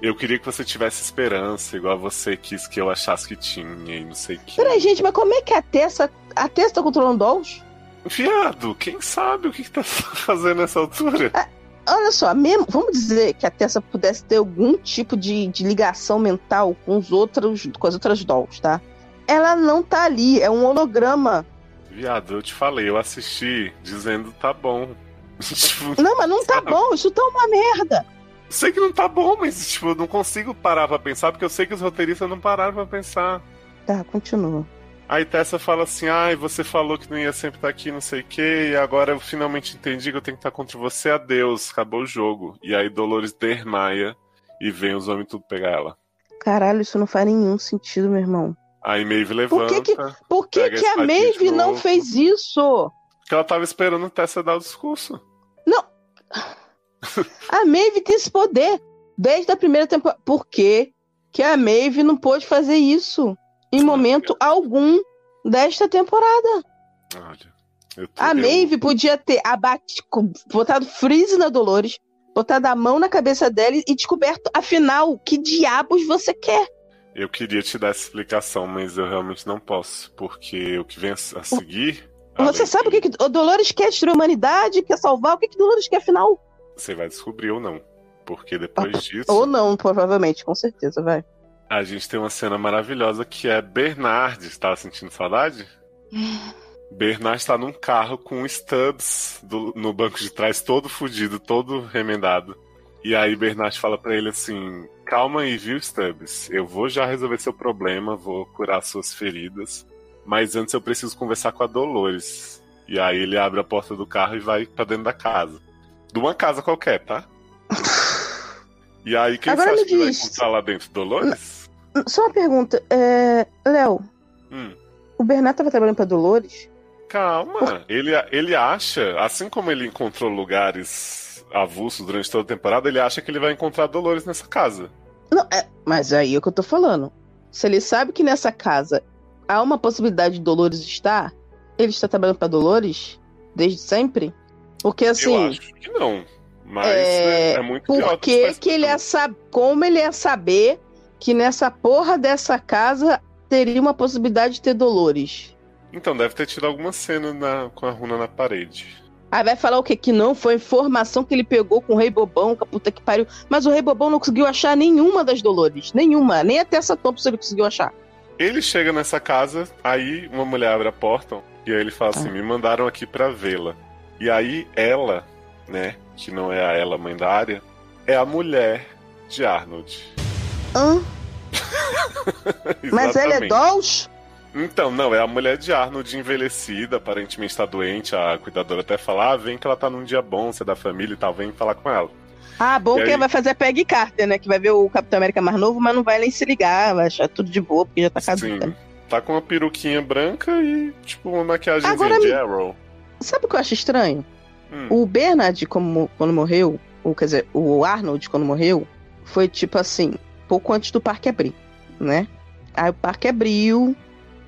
Eu queria que você tivesse esperança, igual você quis que eu achasse que tinha e não sei o que. Peraí, gente, mas como é que a Tessa. A Tessa tá controlando Dolls? Fiado, quem sabe o que, que tá fazendo nessa altura? Ah, olha só, mesmo, vamos dizer que a Tessa pudesse ter algum tipo de, de ligação mental com os outros, com as outras dolls, tá? Ela não tá ali, é um holograma Viado, eu te falei, eu assisti dizendo tá bom. Tipo, Não, mas não tá sabe? bom, isso tá uma merda. Sei que não tá bom, mas tipo, eu não consigo parar pra pensar, porque eu sei que os roteiristas não pararam pra pensar. Tá, continua. Aí Tessa fala assim, ai, você falou que não ia sempre estar aqui, não sei o quê, e agora eu finalmente entendi que eu tenho que estar contra você, adeus, acabou o jogo. E aí Dolores desmaia e vem os homens tudo pegar ela. Caralho, isso não faz nenhum sentido, meu irmão. Aí Maeve Por levanta, que Por que, que a de Maeve não fez isso? porque ela tava esperando Tessa dar o discurso. A Maeve tem esse poder desde a primeira temporada. Por que, que a Maeve não pôde fazer isso em momento algum desta temporada? Olha, eu tô, A eu- Maeve podia ter abatido, botado freeze na Dolores, botado a mão na cabeça dela e descoberto, afinal, que diabos você quer? Eu queria te dar essa explicação, mas eu realmente não posso, porque o que vem a seguir. Você além sabe o que, que o Dolores quer destruir a humanidade, quer salvar? O que, que Dolores quer, afinal? Você vai descobrir ou não. Porque depois disso, Ou não, provavelmente, com certeza, vai. a gente tem uma cena maravilhosa que é Bernard. Está sentindo saudade? Bernard está num carro com Stubbs do- no banco de trás, todo fudido, todo remendado. E aí Bernard fala pra ele assim: Calma aí, viu, Stubbs? Eu vou já resolver seu problema, vou curar suas feridas. Mas antes eu preciso conversar com a Dolores. E aí ele abre a porta do carro e vai pra dentro da casa. De uma casa qualquer, tá? E aí, quem Agora você acha que vai encontrar lá dentro? Dolores? Só uma pergunta, é... Léo, Hum. o Bernardo tava trabalhando pra Dolores? Calma, ele, ele acha, assim como ele encontrou lugares avulsos durante toda a temporada, ele acha que ele vai encontrar Dolores nessa casa. Não, é... mas aí é o que eu tô falando. Se ele sabe que nessa casa há uma possibilidade de Dolores estar, ele está trabalhando pra Dolores desde sempre? Porque Eu assim, acho que não. Mas É, é, é muito por que que ele ia saber, como ele ia saber que nessa porra dessa casa teria uma possibilidade de ter Dolores? Então, deve ter tido alguma cena na- com a runa na parede. Aí vai falar o quê? Que não foi informação que ele pegou com o Rei Bobão, que a puta que pariu. Mas o Rei Bobão não conseguiu achar nenhuma das Dolores. Nenhuma. Nem até essa Thompson ele conseguiu achar. Ele chega nessa casa, aí uma mulher abre a porta e aí ele fala assim: Ah. me mandaram aqui pra vê-la. E aí ela, né, que não é a ela mãe da área, é a mulher de Arnold. Hã? Mas ela é. Dolls? Então, não, é a mulher de Arnold envelhecida, aparentemente está doente, a cuidadora até fala, ah, vem que ela tá num dia bom, você é da família e tal, vem falar com ela. Ah, bom E que aí? vai fazer a Peggy Carter, né? Que vai ver o Capitão América mais novo, mas não vai nem se ligar, vai achar tudo de boa, porque já tá Sim, caduca. tá com uma peruquinha branca e, tipo, uma maquiagemzinha Agora de Arrow. Sabe o que eu acho estranho? Hum, O Bernard, como, quando morreu, ou quer dizer, o Arnold, quando morreu, foi tipo assim, pouco antes do parque abrir, né? Aí o parque abriu,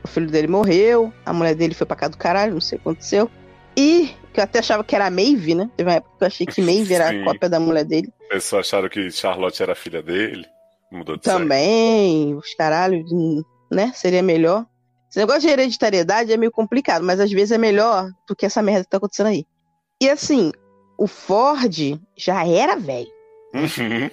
o filho dele morreu, a mulher dele foi pra cá do caralho, não sei o que aconteceu. E, que eu até achava que era a Maeve, né? Teve uma época que eu achei que Maeve era a cópia da mulher dele. As pessoas acharam que Charlotte era filha dele, mudou de. Também, os caralhos, né? Seria melhor. Esse negócio de hereditariedade é meio complicado, mas às vezes é melhor do que essa merda que tá acontecendo aí. E assim, o Ford já era velho. Uhum.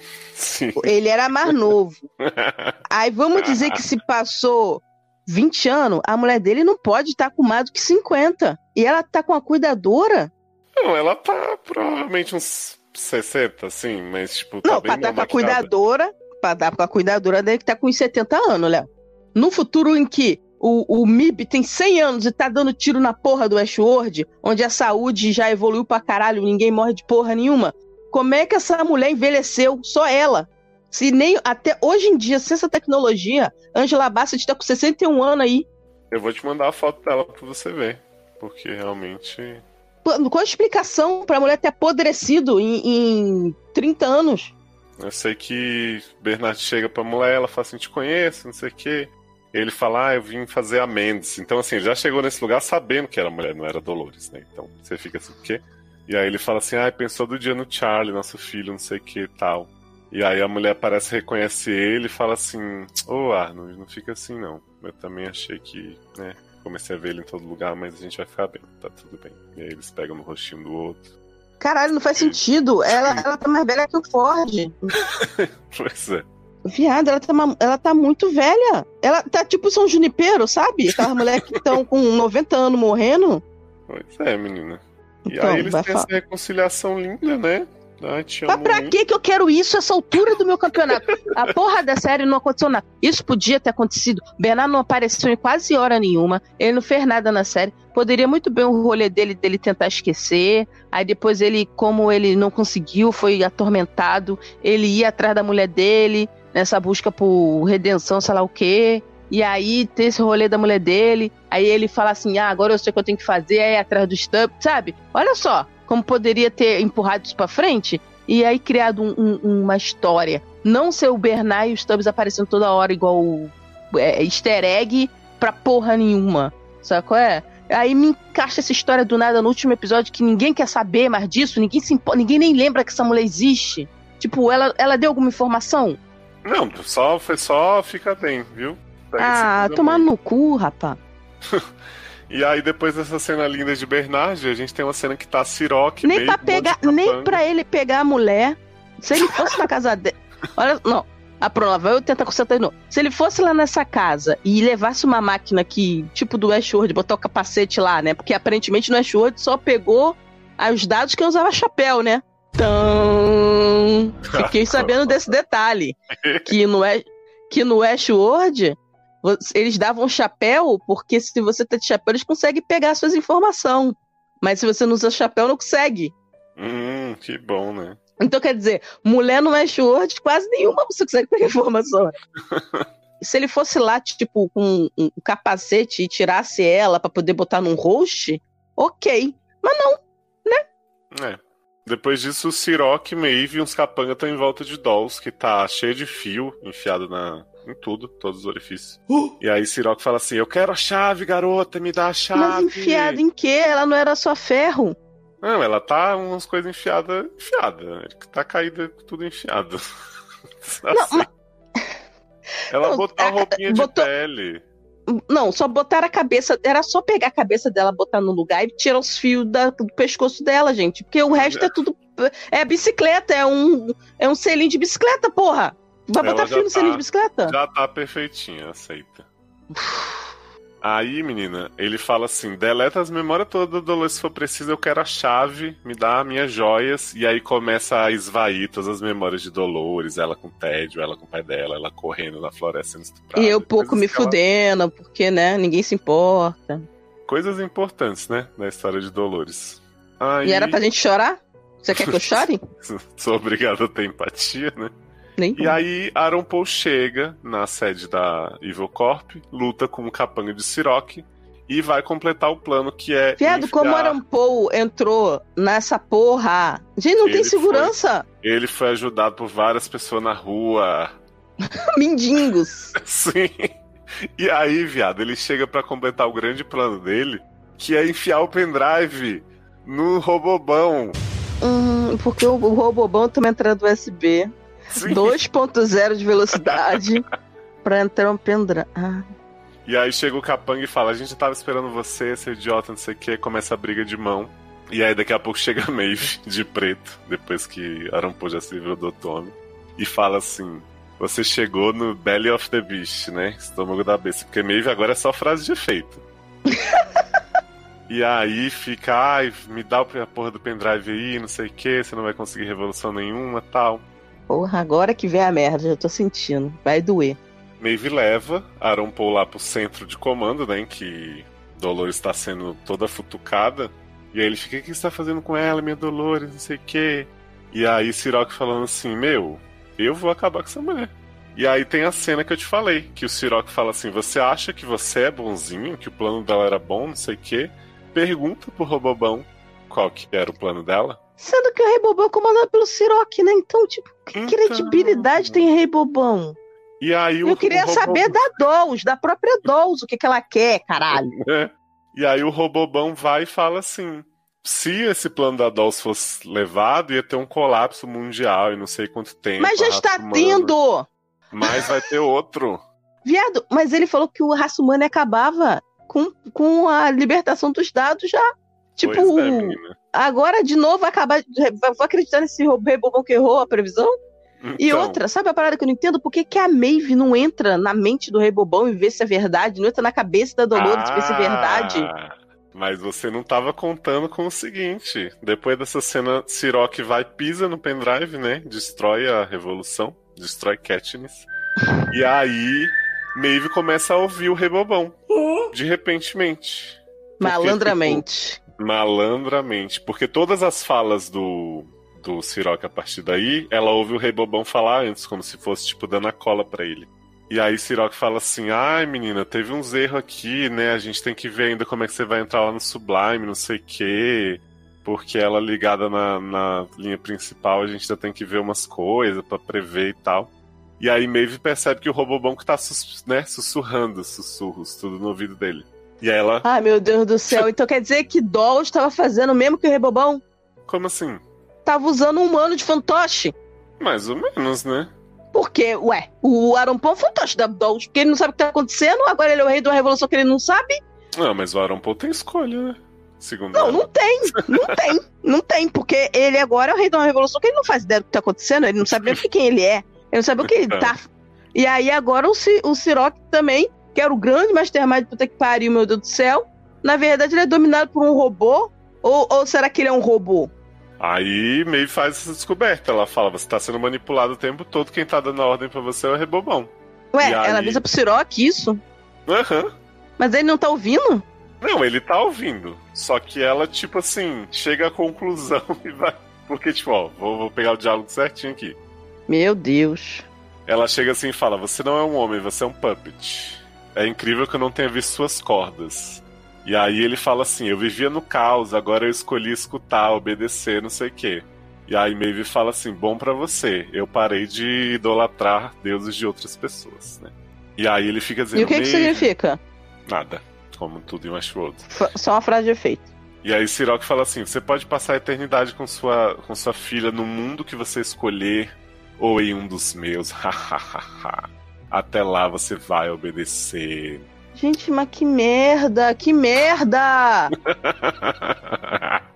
Ele era mais novo. Aí vamos dizer que se passou 20 anos, a mulher dele não pode estar com mais do que 50. E ela tá com a cuidadora? Não, ela tá provavelmente uns 60, assim, mas, tipo, tá não, bem pra estar mal com a maquiada. cuidadora, pra dar com a cuidadora dele que tá com uns 70 anos, Léo. No futuro em que o, o MIB tem 100 anos e tá dando tiro na porra do Westworld, onde a saúde já evoluiu pra caralho, ninguém morre de porra nenhuma, como é que essa mulher envelheceu? Só ela. Se nem até hoje em dia, sem essa tecnologia, Angela Bassett tá com 61 anos aí. Eu vou te mandar a foto dela pra você ver. Porque realmente. Qual a explicação pra mulher ter apodrecido em, em 30 anos? Eu sei que Bernard chega pra mulher, ela fala assim: te conheço, não sei o quê. Ele fala, ah, eu vim fazer a Mendes. Então, assim, já chegou nesse lugar sabendo que era mulher, não era Dolores, né? Então, você fica assim, o quê? E aí ele fala assim, ah, pensou do dia no Charlie, nosso filho, não sei o que e tal. E aí a mulher parece reconhece ele e fala assim, ô Arnold, não fica assim não. Eu também achei que, né, comecei a ver ele em todo lugar, mas a gente vai ficar bem, tá tudo bem. E aí eles pegam no rostinho do outro. Caralho, não faz sentido. Ela, ela tá mais velha que o Ford. Pois é. Viado, ela tá, ela tá muito velha. Ela tá tipo São Junipero, sabe? Aquelas mulheres que estão com 90 anos morrendo. Pois é, menina. E Então, aí eles têm falar. essa reconciliação linda, né? Ai, Mas pra que que eu quero isso essa altura do meu campeonato? A porra da série não aconteceu nada. Isso podia ter acontecido. Bernardo não apareceu em quase hora nenhuma. Ele não fez nada na série. Poderia muito bem o rolê dele dele tentar esquecer. Aí depois ele, como ele não conseguiu, foi atormentado. Ele ia atrás da mulher dele nessa busca por redenção, sei lá o quê. E aí ter esse rolê da mulher dele. Aí ele fala assim: ah, agora eu sei o que eu tenho que fazer. Aí ir atrás do Stubb, sabe? Olha só como poderia ter empurrado isso pra frente e aí criado um- um- uma história. Não ser o Bernard e os Stubbs aparecendo toda hora igual o, é, easter egg pra porra nenhuma. Sabe qual é? Aí me encaixa essa história do nada no último episódio que ninguém quer saber mais disso, ninguém se impo- ninguém nem lembra que essa mulher existe. Tipo, ela, ela deu alguma informação? Não, só, foi só fica bem, viu? Pega ah, tomar no cu, rapá. E aí, depois dessa cena linda de Bernard, a gente tem uma cena que tá Siroc, Nem pra pegar, nem pra ele pegar a mulher. Se ele fosse na casa dele. Olha, não. A prova, eu tento consertar de novo. Se ele fosse lá nessa casa e levasse uma máquina que, tipo do Ashworld, botar o capacete lá, né? Porque aparentemente no Ashworld só pegou os dados que usava chapéu, né? Então, fiquei sabendo desse detalhe. Que no, que no Ashworld, vo- eles davam chapéu, porque se você tá de chapéu, eles conseguem pegar suas informações. Mas se você não usa chapéu, não consegue. Hum, que bom, né? Então, quer dizer, mulher no Westworld, quase nenhuma você consegue pegar informação. Se ele fosse lá, tipo, com um, um capacete e tirasse ela pra poder botar num host, ok. Mas não. É. Depois disso, o Siroc, Maeve e uns capanga estão em volta de Dolls, que tá cheio de fio enfiado na, em tudo, todos os orifícios. E aí Siroc fala assim: Eu quero a chave, garota, me dá a chave. Mas enfiada em quê? Ela não era só ferro. Não, ela tá umas coisas enfiadas, enfiada. Tá caída, tudo enfiado. Não, Assim. mas- Ela Não, botou a roupinha botou- de pele. Não, só botar a cabeça. Era só pegar a cabeça dela, botar no lugar e tirar os fios da- do pescoço dela, gente. Porque o resto é tudo. É bicicleta, é um, é um selinho de bicicleta, porra. Vai Ela botar fio no tá- de bicicleta? Já tá perfeitinha, aceita. Aí, menina, ele fala assim: deleta as memórias todas do Dolores se for preciso, eu quero a chave, me dá minhas joias. E aí começa a esvair todas as memórias de Dolores, ela com tédio, ela com o pai dela, ela correndo na floresta sendo estuprada. E eu pouco me que ela- fudendo, porque, né, ninguém se importa. Coisas importantes, né, na história de Dolores. Aí, E era pra gente chorar? Você quer que eu chore? Sou obrigado a ter empatia, né? Nem. E aí, Aaron Paul chega na sede da Evil Corp, luta com o capanga de Siroc e vai completar o plano que é. Viado, enfiar- como Aaron Paul entrou nessa porra? Gente, não tem Ele segurança. Ele foi ajudado por várias pessoas na rua. Mendigos. Sim. E aí, viado, ele chega pra completar o grande plano dele, que é enfiar o pendrive no robobão. Hum, porque o, o Robobão também entra do USB. Sim. 2.0 de velocidade pra entrar um pendrive. Ah, E aí chega o capanga e fala: A gente tava esperando você, seu idiota, não sei o que. Começa a briga de mão. E aí daqui a pouco chega a Maeve de preto, depois que Paul já se livrou do Otome, e fala assim: Você chegou no Belly of the Beast, né? Estômago da besta. Porque Maeve agora é só frase de efeito. e aí fica, ai, me dá a porra do pendrive aí, não sei o que, você não vai conseguir revolução nenhuma tal. Porra, agora que vem a merda, já tô sentindo. Vai doer. Maeve leva Aaron Paul lá pro centro de comando, né? Em que Dolores está sendo toda futucada. E aí ele fica, o que você tá fazendo com ela, minha Dolores, não sei o quê. E aí Siroc falando assim, meu, eu vou acabar com essa mulher. E aí tem a cena que eu te falei, que o Siroc fala assim, você acha que você é bonzinho, que o plano dela era bom, não sei o quê? Pergunta pro Robobão qual que era o plano dela. Sendo que o Rei Bobão é comandado pelo Siroc, né? Então, tipo, que Então. credibilidade tem Rei Bobão? E aí o Eu queria o saber da Dolls, da própria Dolls, o que, que ela quer, caralho. É. E aí o Robobão vai e fala assim: se esse plano da Dolls fosse levado, ia ter um colapso mundial e não sei quanto tempo. Mas já está humana. tendo! Mas vai ter outro. Viado, mas ele falou que o raça humana acabava com, com a libertação dos dados já. Tipo, é. Agora de novo vai acabar. Vou acreditar nesse Rei Bobão que errou a previsão? E Então, outra, sabe a parada que eu não entendo? Por que, que a Maeve não entra na mente do Rei Bobão e vê se é verdade? Não entra na cabeça da Dolores e vê se é verdade? ah, Mas você não tava contando com o seguinte: depois dessa cena, Siroc vai, pisa no pendrive, né? Destrói a revolução, destrói Katniss. e aí, Maeve começa a ouvir o rebobão. De repentemente. Malandramente. Malandramente. Porque todas as falas do, do Siroc a partir daí, ela ouve o rebobão falar antes, como se fosse, tipo, dando a cola pra ele. E aí Siroc fala assim: ai menina, teve uns erros aqui, né? A gente tem que ver ainda como é que você vai entrar lá no Sublime, não sei o quê. Porque ela ligada na, na linha principal, a gente ainda tem que ver umas coisas para prever e tal. E aí Maeve percebe que o Robobão que tá né, sussurrando sussurros, tudo no ouvido dele. E aí ela. Ai, meu Deus do céu. Então quer dizer que Doll estava fazendo o mesmo que o Rebobão? Como assim? Tava usando um humano de fantoche. Mais ou menos, né? Porque, ué, o Aaron Paul é fantoche da Doll, porque ele não sabe o que tá acontecendo, agora ele é o rei de uma revolução que ele não sabe. Não, mas o Aaron Paul tem escolha, né? Segundo Não, ela. não tem, não tem, não tem, porque ele agora é o rei de uma revolução que ele não faz ideia do que tá acontecendo, ele não sabe nem quem ele é, ele não sabe o que ele tá. E aí agora o, C o Siroc também, que era o grande mastermind puta que pariu, meu Deus do céu, na verdade ele é dominado por um robô, ou, ou será que ele é um robô? Aí meio faz essa descoberta. Ela fala: você tá sendo manipulado o tempo todo, quem tá dando a ordem pra você é o rebobão. Ué, E ela aí? avisa pro Siroc isso, Aham. mas ele não tá ouvindo? Não, ele tá ouvindo. Só que ela, tipo assim, chega à conclusão e vai. Porque, tipo, ó, vou, vou pegar o diálogo certinho aqui. Meu Deus. Ela chega assim e fala: Você não é um homem, você é um puppet. É incrível que eu não tenha visto suas cordas. E aí ele fala assim: Eu vivia no caos, agora eu escolhi escutar, obedecer, não sei o quê. E aí Maeve fala assim: Bom pra você, eu parei de idolatrar deuses de outras pessoas, né? E aí ele fica dizendo: E o que que significa? Nada, como tudo em Westworld. F- Só uma frase de efeito. E aí Siroc fala assim: você pode passar a eternidade com sua, com sua filha no mundo que você escolher, ou em um dos meus. Até lá você vai obedecer. Gente, mas que merda, que merda!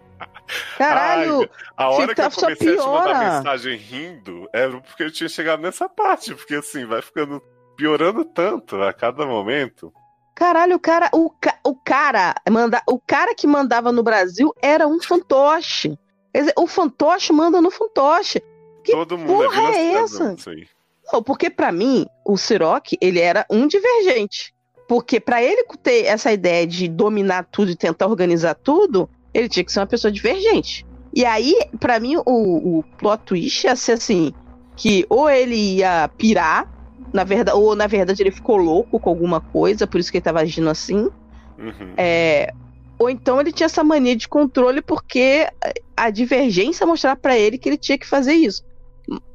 Caralho! a hora que eu só comecei a te mandar mensagem rindo, era porque eu tinha chegado nessa parte, porque assim, vai ficando piorando tanto a cada momento. Caralho, o cara, o, ca- o cara manda, o cara que mandava no Brasil era um fantoche. Quer dizer, o fantoche manda no fantoche. Que Todo mundo porra é Vila é Sésamo, essa? isso aí. Não, porque pra mim, o Siroc, ele era um divergente. Porque pra ele ter essa ideia de dominar tudo e tentar organizar tudo, ele tinha que ser uma pessoa divergente. E aí, pra mim, o, o plot twist ia ser assim, que ou ele ia pirar, na verdade, ou na verdade ele ficou louco com alguma coisa, por isso que ele tava agindo assim. Uhum. É, ou então ele tinha essa mania de controle porque a divergência mostrava pra ele que ele tinha que fazer isso.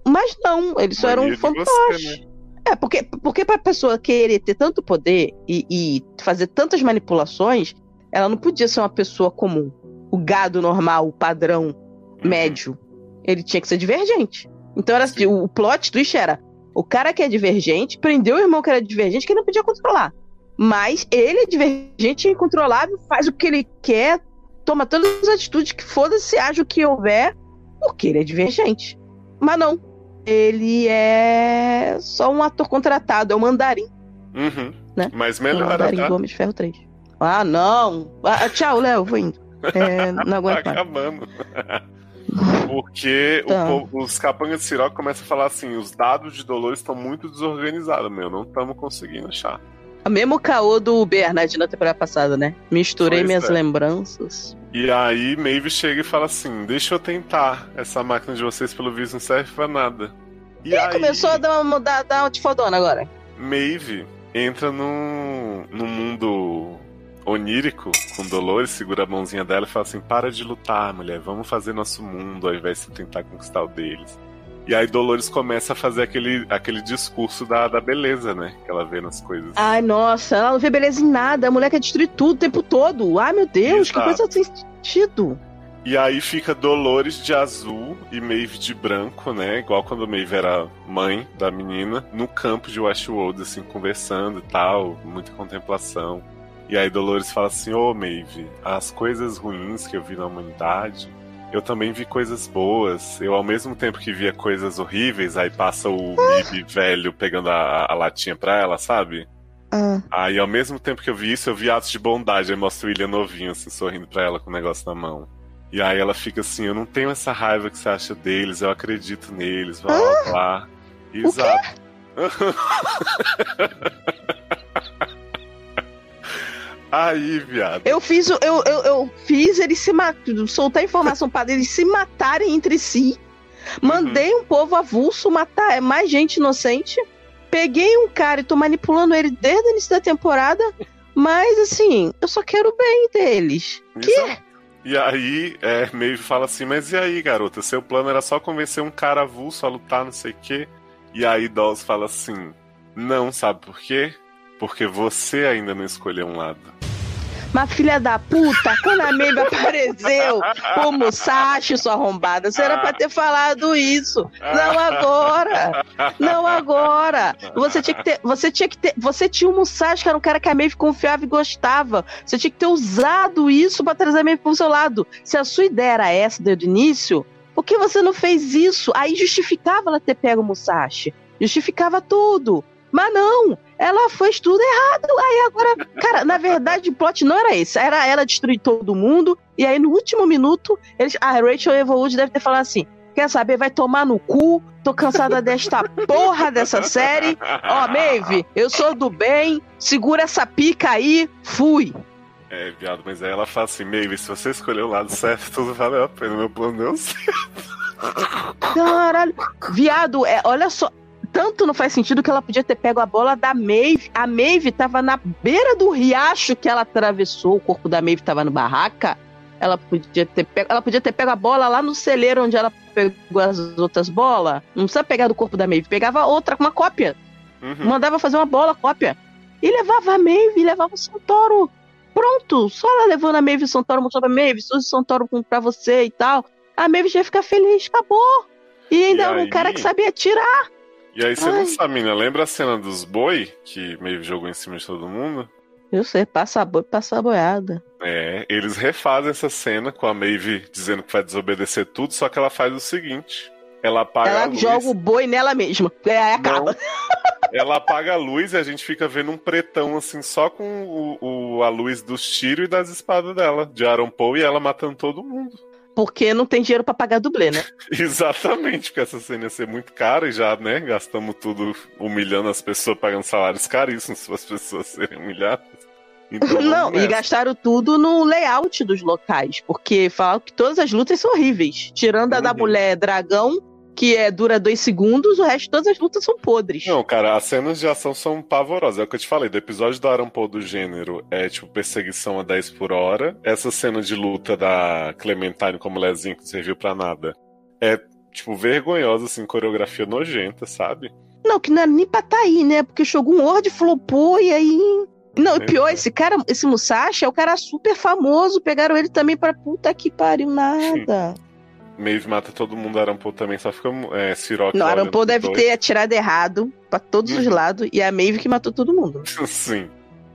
Mas não, ele só era um Mania de você, fantoche. né? É, porque, porque pra pessoa querer ter tanto poder e, e fazer tantas manipulações, ela não podia ser uma pessoa comum. O gado normal, o padrão Uhum. médio. Ele tinha que ser divergente. Então era assim, o plot twist era: o cara que é divergente prendeu o irmão que era divergente que ele não podia controlar. Mas ele é divergente e incontrolável, faz o que ele quer, toma todas as atitudes que foda-se, age o que houver, porque ele é divergente. Mas não. Ele é só um ator contratado, é o mandarim. Uhum. Né? Mas o melhora, mandarim tá? do Homem de Ferro 3. Ah, não! Ah, tchau, Léo, vou indo. É, não Tá aguento mais. acabando. Porque o Tá. os capangas de Siroc começam a falar assim: os dados de Dolores estão muito desorganizados, meu. Não estamos conseguindo achar. Mesmo caô do Bernard na temporada passada, né? Misturei Pois minhas é. lembranças. E aí Maeve chega e fala assim: deixa eu tentar. Essa máquina de vocês, pelo visto, não serve pra nada. E Ih, aí, começou a dar uma, dar, dar uma de fodona agora. Maeve entra num, num mundo onírico com Dolores, segura a mãozinha dela e fala assim: para de lutar, mulher, vamos fazer nosso mundo ao invés de tentar conquistar o deles. E aí Dolores começa a fazer aquele, aquele discurso da, da beleza, né? Que ela vê nas coisas. Ai, nossa, ela não vê beleza em nada. A mulher quer destruir tudo o tempo todo. Ai, meu Deus, que Exato. coisa sem sentido. E aí fica Dolores de azul e Maeve de branco, né? Igual quando Maeve era mãe da menina, no campo de Westworld, assim, conversando e tal, muita contemplação. E aí Dolores fala assim, ô Maeve, as coisas ruins que eu vi na humanidade, eu também vi coisas boas. Eu, ao mesmo tempo que via coisas horríveis, aí passa o Mib velho pegando a, a latinha pra ela, sabe? Ah. Aí, ao mesmo tempo que eu vi isso, eu vi atos de bondade. Aí mostra o William novinho, assim, sorrindo pra ela com o negócio na mão. E aí ela fica assim, eu não tenho essa raiva que você acha deles, eu acredito neles, blá blá blá. Exato. aí, viado. Eu fiz, eu, eu, eu fiz eles se matarem, soltar informação para eles se matarem entre si. Mandei um povo avulso matar mais gente inocente. Peguei um cara e tô manipulando ele desde o início da temporada. Mas assim, eu só quero o bem deles. Exato. E aí, é, meio fala assim, mas e aí, garota? Seu plano era só convencer um cara avulso a lutar, não sei o quê. E aí Dolls fala assim, não, sabe por quê? Porque você ainda não escolheu um lado. Mas filha da puta, quando a Maeve apareceu, o Musashi, sua arrombada, você era pra ter falado isso. Não agora. Não agora. Você tinha que ter. Você tinha que ter. Você tinha o Musashi, que era um cara que a Maeve confiava e gostava. Você tinha que ter usado isso pra trazer a Maeve pro seu lado. Se a sua ideia era essa desde o início, por que você não fez isso? Aí justificava ela ter pego o Musashi. Justificava tudo. Mas não, ela fez tudo errado. Aí agora, cara, na verdade, o plot não era esse. Era ela destruir todo mundo. E aí, no último minuto, eles, a Rachel Evelwood deve ter falado assim: quer saber, vai tomar no cu. Tô cansada desta porra dessa série. Ó, Maeve, eu sou do bem. Segura essa pica aí. Fui. É, viado, mas aí ela fala assim, Maeve, se você escolheu o lado certo, tudo valeu a pena. Meu plano deu certo. Caralho. Viado, é, olha só. Tanto não faz sentido que ela podia ter pego a bola da Maeve. A Maeve tava na beira do riacho que ela atravessou. O corpo da Maeve tava no barraca. Ela podia ter pego, ela podia ter pego a bola lá no celeiro onde ela pegou as outras bolas. Não precisa pegar do corpo da Maeve. Pegava outra, uma cópia. Uhum. Mandava fazer uma bola, cópia. E levava a Maeve, levava o Santoro. Pronto. Só ela levando a Maeve e o Santoro, mostrando pra Maeve, o Santoro pra você e tal. A Maeve já ia ficar feliz, acabou. E ainda E um cara que sabia tirar. E aí você Ai. não sabe, menina, lembra a cena dos boi, que Maeve jogou em cima de todo mundo? Eu sei, passa boi, passa boiada. É, eles refazem essa cena com a Maeve dizendo que vai desobedecer tudo, só que ela faz o seguinte: ela apaga a Ela luz. joga o boi nela mesma. É, aí acaba. Não. Ela apaga a luz e a gente fica vendo um pretão assim, só com o, o- a luz dos tiros e das espadas dela, de Aaron Paul e ela matando todo mundo. Porque não tem dinheiro pra pagar dublê, né? Exatamente, porque essa cena ia ser muito cara e já, né, gastamos tudo humilhando as pessoas, pagando salários caríssimos para as pessoas serem humilhadas. Então, não, e gastaram tudo no layout dos locais. Porque falaram que todas as lutas são horríveis. Tirando a da Uhum. mulher dragão, que é, dura dois segundos, o resto de todas as lutas são podres. Não, cara, as cenas de ação são pavorosas. É o que eu te falei, do episódio do Aaron Paul do gênero é tipo perseguição a 10 por hora. Essa cena de luta da Clementine com a mulherzinha que não serviu pra nada é, tipo, vergonhosa, assim, coreografia nojenta, sabe? Não, que não era nem pra tá aí, né? Porque o Shogun World flopou e aí. Não, e pior, esse cara, esse Musashi é o cara super famoso. Pegaram ele também pra puta que pariu, nada. Maeve mata todo mundo, Paul também só fica é, Siroc Não, pros deve ter atirado errado pra todos os Uhum. lados e a Maeve que matou todo mundo. Sim.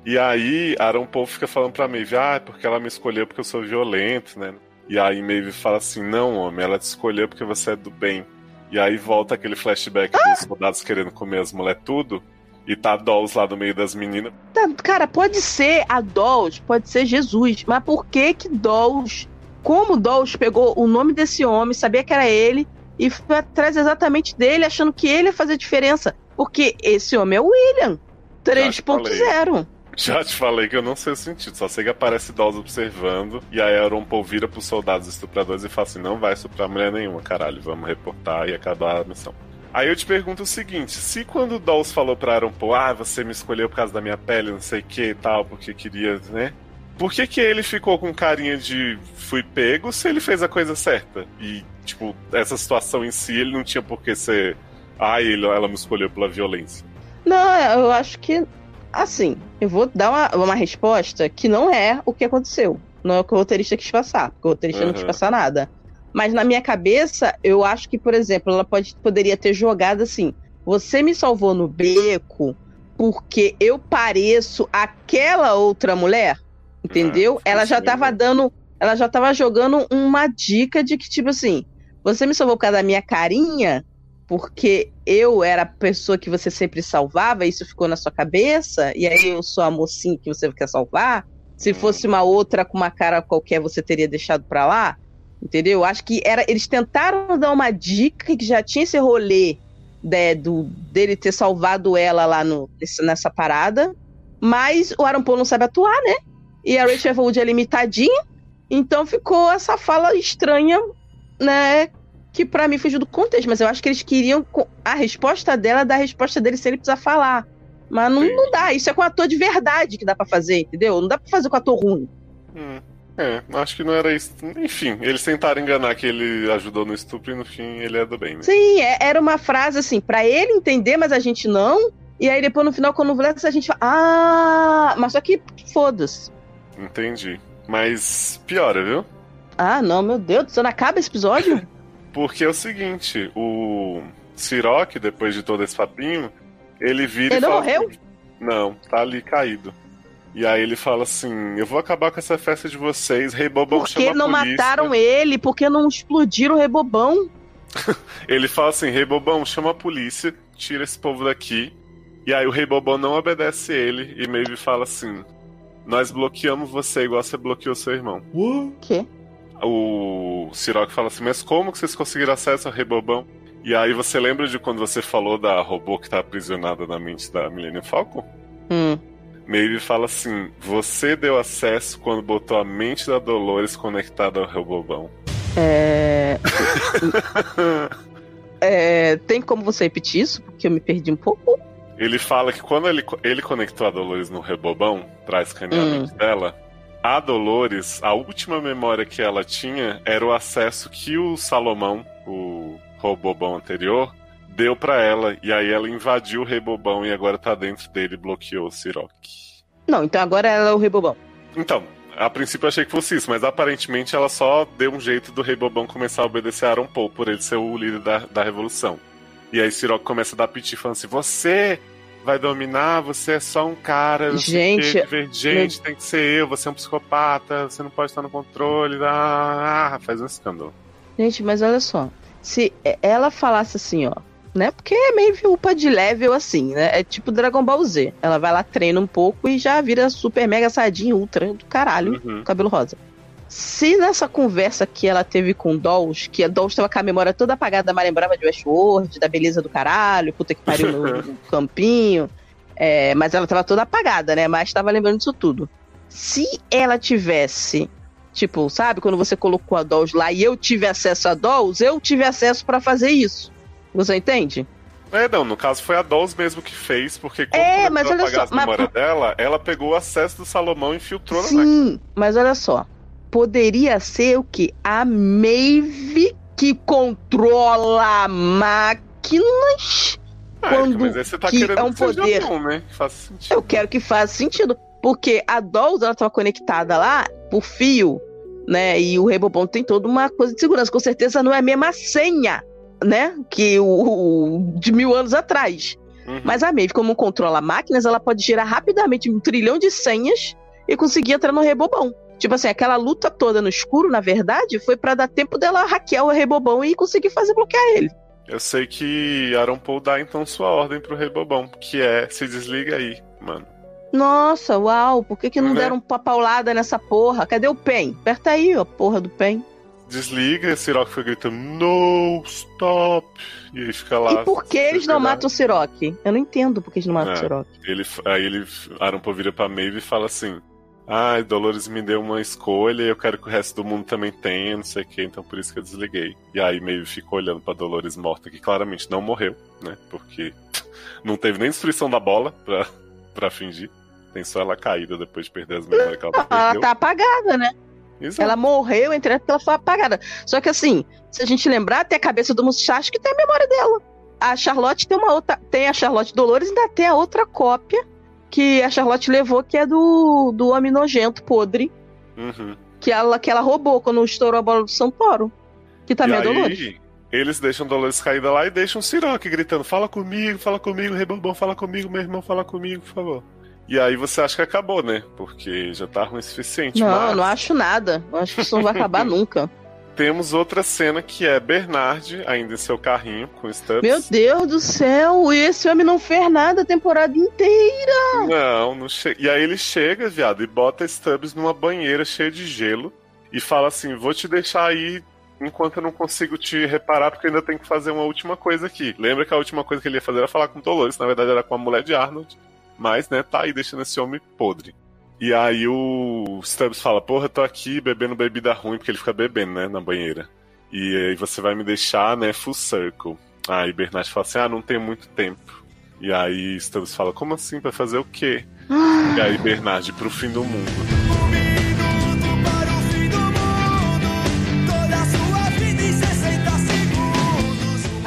E aí, Paul fica falando pra Maeve, ah, é porque ela me escolheu porque eu sou violento, né? E aí Maeve fala assim, não, homem, ela te escolheu porque você é do bem. E aí volta aquele flashback dos soldados querendo comer as mulheres tudo. E tá a Dolls lá no meio das meninas. Tá, cara, pode ser a Dolls, pode ser Jesus, mas por que que Dolls, como Dolls pegou o nome desse homem, sabia que era ele e foi atrás exatamente dele, achando que ele ia fazer diferença? Porque esse homem é o William, Já te falei. 3.0. Já te falei que eu não sei o sentido, só sei que aparece Dolls observando. E aí Aaron Paul vira pros soldados estupradores e fala assim, não vai estuprar mulher nenhuma, caralho, vamos reportar e acabar a missão. Aí eu te pergunto o seguinte: se quando o Dolls falou pra Aaron Paul, ah, você me escolheu por causa da minha pele, não sei o que e tal, porque queria, né? Por que, que ele ficou com carinha de fui pego se ele fez a coisa certa? E, tipo, essa situação em si, ele não tinha por que ser. Ah, ele, ela me escolheu pela violência. Não, eu acho que, assim, eu vou dar uma, uma resposta que não é o que aconteceu. Não é o que o roteirista quis passar, porque o roteirista não quis Uhum. passar nada. Mas na minha cabeça, eu acho que, por exemplo, ela pode, poderia ter jogado assim: você me salvou no beco porque eu pareço aquela outra mulher, entendeu? Ah, ela já isso tava mesmo. dando, ela já tava jogando uma dica de que, tipo assim, você me salvou por causa da minha carinha, porque eu era a pessoa que você sempre salvava, isso ficou na sua cabeça, e aí eu sou a mocinha que você quer salvar. Se fosse uma outra com uma cara qualquer, você teria deixado pra lá. Entendeu? Acho que era. Eles tentaram dar uma dica que já tinha esse rolê de, do, dele ter salvado ela lá no, nessa parada. Mas o Aaron Paul não sabe atuar, né? E a Rachel Wood é limitadinha. Então ficou essa fala estranha, né? Que para mim fugiu do contexto. Mas eu acho que eles queriam a resposta dela da resposta dele sem ele precisar falar. Mas não, não dá. Isso é com ator de verdade que dá para fazer, entendeu? Não dá pra fazer com ator ruim. Hum. É, acho que não era isso. Enfim, eles tentaram enganar que ele ajudou no estupro e no fim ele é do bem, né? Sim, é, era uma frase assim, para ele entender, mas a gente não. E aí depois no final, quando vê a gente fala, ah, mas só que foda-se. Entendi. Mas piora, viu? Ah, não, meu Deus, você não acaba esse episódio? Porque é o seguinte, o Siroc, depois de todo esse papinho, ele vira ele e fala. Ele morreu? Assim, não, tá ali caído. E aí ele fala assim: Eu vou acabar com essa festa de vocês, Rei Bobão Por que não mataram ele? Por que não explodiram o Rei Bobão? ele fala assim: Rei Bobão, chama a polícia, tira esse povo daqui. E aí o Rei Bobão não obedece ele e Maeve fala assim: Nós bloqueamos você igual você bloqueou seu irmão. O quê? O Siroc fala assim: Mas como que vocês conseguiram acesso ao Rei Bobão? E aí você lembra de quando você falou da robô que tá aprisionada na mente da Millennium Falcon? Hum. Maeve fala assim: Você deu acesso quando botou a mente da Dolores conectada ao Rebobão. É... é... Tem como você repetir isso? Porque eu me perdi um pouco. Ele fala que quando ele, ele conectou a Dolores no Rebobão, pra escanear hum. dela, a Dolores, a última memória que ela tinha era o acesso que o Salomão, o Robobão anterior, deu para ela. E aí ela invadiu o Rebobão e agora tá dentro dele e bloqueou o Siroc. Não, então agora ela é o Rebobão. Então, a princípio eu achei que fosse isso, mas aparentemente ela só deu um jeito do Rebobão começar a obedecer a Aaron Paul, por ele ser o líder da, da revolução. E aí Siroc começa a dar piti falando assim: você vai dominar, você é só um cara, gente, divergente, meu... tem que ser eu, você é um psicopata, você não pode estar no controle, ah, faz um escândalo. Gente, mas olha só, se ela falasse assim, ó, né? Porque é meio upa de level assim, né? É tipo Dragon Ball Z. Ela vai lá, treina um pouco e já vira super mega sadinho ultra do caralho, uhum. cabelo rosa. Se nessa conversa que ela teve com Dolls, que a Dolls tava com a memória toda apagada, mas lembrava de Westworld, da beleza do caralho, puta que pariu no, no campinho, é, mas ela tava toda apagada, né? Mas tava lembrando disso tudo. Se ela tivesse Tipo, sabe, quando você colocou a Dolls lá e eu tive acesso a Dolls, eu tive acesso para fazer isso. Você entende? É, não, no caso foi a Dolls mesmo que fez, porque quando é, mas olha só, a memória mas... dela, ela pegou o acesso do Salomão e infiltrou Sim, na máquina. mas olha só. Poderia ser o que? A Maeve que controla máquinas. Ah, quando mas aí você tá que é um poder. Bom, né? Faz sentido. Eu quero que faça sentido. Porque a Dolls, ela tava conectada lá por fio, né? E o Rebobon tem toda uma coisa de segurança. Com certeza não é a mesma senha né? Que o, o de mil anos atrás. Uhum. Mas a Maeve, como controla máquinas, ela pode gerar rapidamente um trilhão de senhas e conseguir entrar no rebobão. Tipo assim, aquela luta toda no escuro, na verdade, foi para dar tempo dela hackear o rebobão e conseguir fazer bloquear ele. Eu sei que Aaron Paul dá então sua ordem pro rebobão, que é se desliga aí, mano. Nossa, uau, por que, que não né? deram uma paulada nessa porra? Cadê o PEN? Aperta aí, ó, porra do PEN desliga, Siroc foi gritando, no, stop! E aí fica lá. E por que eles não matam o Siroc? Eu não entendo por que eles não matam é, o Siroc. Ele, aí ele, Arampo vira pra Maeve e fala assim, ah, Dolores me deu uma escolha e eu quero que o resto do mundo também tenha, não sei o que, então por isso que eu desliguei. E aí Maeve ficou olhando pra Dolores morta, que claramente não morreu, né, porque não teve nem destruição da bola pra, pra fingir. Tem só ela caída depois de perder as memórias que ela perdeu. Ela tá apagada, né? Exato. Ela morreu, entre porque ela foi apagada. Só que assim, se a gente lembrar, tem a cabeça do Mustache que tem a memória dela. A Charlotte tem uma outra. Tem a Charlotte Dolores e ainda tem a outra cópia que a Charlotte levou, que é do, do Homem Nojento, podre. Uhum. Que, ela, que ela roubou quando estourou a bola do Santoro. Que também e é Dolores. Eles deixam Dolores caída lá e deixam o Siroc gritando: Fala comigo, fala comigo, Rebobão, fala comigo, meu irmão, fala comigo, por favor. E aí você acha que acabou, né? Porque já tá ruim o suficiente. Não, mas... não acho nada. Eu acho que isso não vai acabar nunca. Temos outra cena que é Bernard, ainda em seu carrinho, com Stubbs. Meu Deus do céu, esse homem não fez nada a temporada inteira. Não, não chega. E aí ele chega, viado, e bota Stubbs numa banheira cheia de gelo e fala assim: vou te deixar aí enquanto eu não consigo te reparar, porque eu ainda tenho que fazer uma última coisa aqui. Lembra que a última coisa que ele ia fazer era falar com Dolores, na verdade era com a mulher de Arnold. Mas, né, tá aí deixando esse homem podre. E aí o Stubbs fala, porra, tô aqui bebendo bebida ruim, porque ele fica bebendo, né, na banheira. E aí você vai me deixar, né, full circle. Aí Bernard fala assim, ah, não tem muito tempo. E aí Stubbs fala, como assim, pra fazer o quê? e aí Bernard, pro fim do mundo.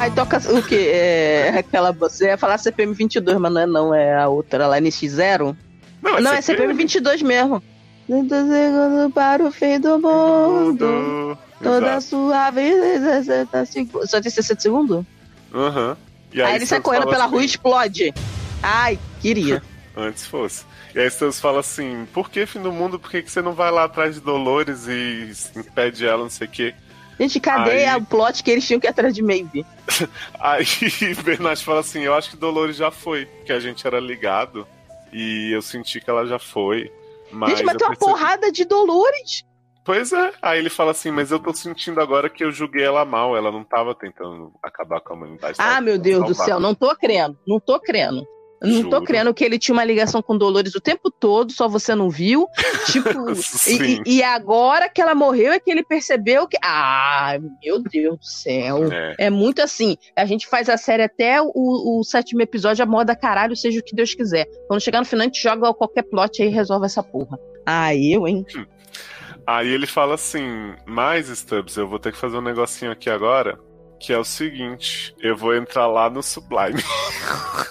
Aí toca o que? É aquela. Você ia falar CPM 22, mas não é, não, é a outra lá, NX0? Não, é, Não, é CPM 22 mesmo. 30 segundos para o fim do mundo. Toda a sua vida, 60 segundos. Só tem 60 segundos? Aham. E Aí, ele sai correndo pela assim, rua e explode. Ai, queria. Antes fosse. E aí Stubbs fala assim, por que fim do mundo? Por que, que você não vai lá atrás de Dolores e impede ela, não sei o quê? Gente, cadê Aí- o plot que eles tinham que ir atrás de Maeve? Aí Bernard fala assim, eu acho que Dolores já foi, que a gente era ligado. E eu senti que ela já foi. Mas Gente, mas tem uma percebi- porrada de Dolores. Pois é. Aí ele fala assim, mas eu tô sentindo agora que eu julguei ela mal. Ela não tava tentando acabar com a humanidade. Ah, meu Deus do céu, não tô crendo. Não tô crendo. Não tô Juro. crendo que ele tinha uma ligação com Dolores o tempo todo, só você não viu. Tipo, e, e- agora que ela morreu é que ele percebeu que. Ah, meu Deus do céu. É. É muito assim. A gente faz a série até o, o sétimo episódio, a moda caralho, seja o que Deus quiser. Quando chegar no final, a gente joga qualquer plot aí e resolve essa porra. Ah, eu, hein? Aí ele fala assim, mas Stubbs, eu vou ter que fazer um negocinho aqui agora, que é o seguinte, eu vou entrar lá no Sublime.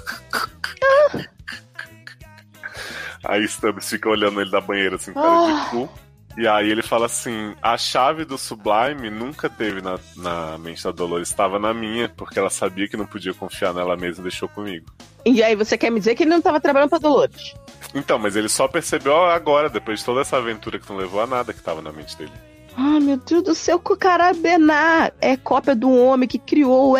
Aí Stubbs fica olhando ele da banheira assim, cara Ah. de cu. E aí ele fala assim, a chave do Sublime nunca teve na, na mente da Dolores, estava na minha, porque ela sabia que não podia confiar nela mesma e deixou comigo. E aí, você quer me dizer que ele não tava trabalhando pra Dolores? Então, mas ele só percebeu agora, depois de toda essa aventura que não levou a nada que estava na mente dele. Ah, meu Deus do céu, que o cara Bernard é cópia do homem que criou o.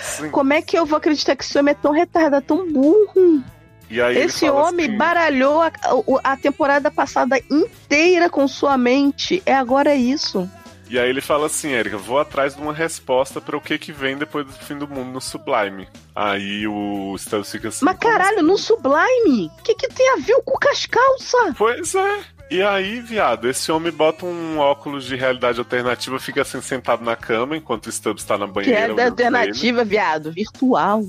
Sim. Como é que eu vou acreditar que esse homem é tão retardado, tão burro? Esse homem assim, baralhou a, a- temporada passada inteira com sua mente. É agora é isso. E aí ele fala assim, Erika, vou atrás de uma resposta para o que que vem depois do fim do mundo no Sublime. Aí o Stubbs fica assim... Mas como caralho, assim? no Sublime? O que, que tem a ver com as calças? Pois é. E aí, viado, esse homem bota um óculos de realidade alternativa, fica assim sentado na cama, enquanto o Stubbs tá na banheira. ele. alternativa, viado, virtual.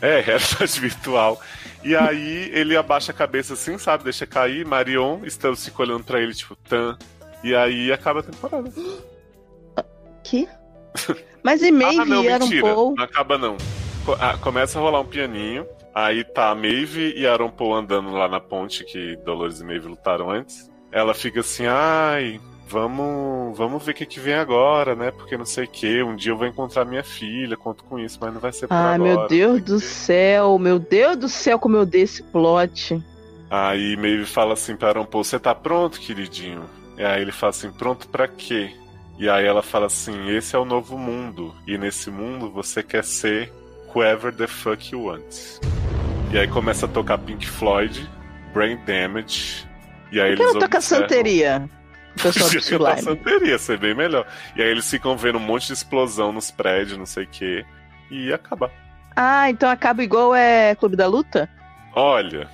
É, realidade virtual. E aí ele abaixa a cabeça assim, sabe? Deixa cair, Marion, Stubbs fica olhando pra ele, tipo, tan. E aí acaba a temporada. Que? Mas e Maeve ah, não, um mentira. Paul? Não acaba não. Ah, começa a rolar um pianinho. Aí tá a Maeve e Aaron Paul andando lá na ponte que Dolores e Maeve lutaram antes. Ela fica assim, ai, vamos, vamos ver o que, que vem agora, né? Porque não sei o que. Um dia eu vou encontrar minha filha, conto com isso, mas não vai ser por Ah, agora. meu Deus não do céu, meu Deus do céu, como eu dei esse plot. Aí Maeve fala assim pra Aaron Paul, você tá pronto, queridinho? E aí ele fala assim, pronto pra quê? E aí ela fala assim, esse é o novo mundo. E nesse mundo você quer ser whoever the fuck you want. E aí começa a tocar Pink Floyd, Brain Damage. E aí Por que eles ela toca observam- santeria? Pessoal do Sublime. santeria, ser bem melhor. E aí eles ficam vendo um monte de explosão nos prédios, não sei o quê. E acaba. Ah, então acaba igual é Clube da Luta? Olha.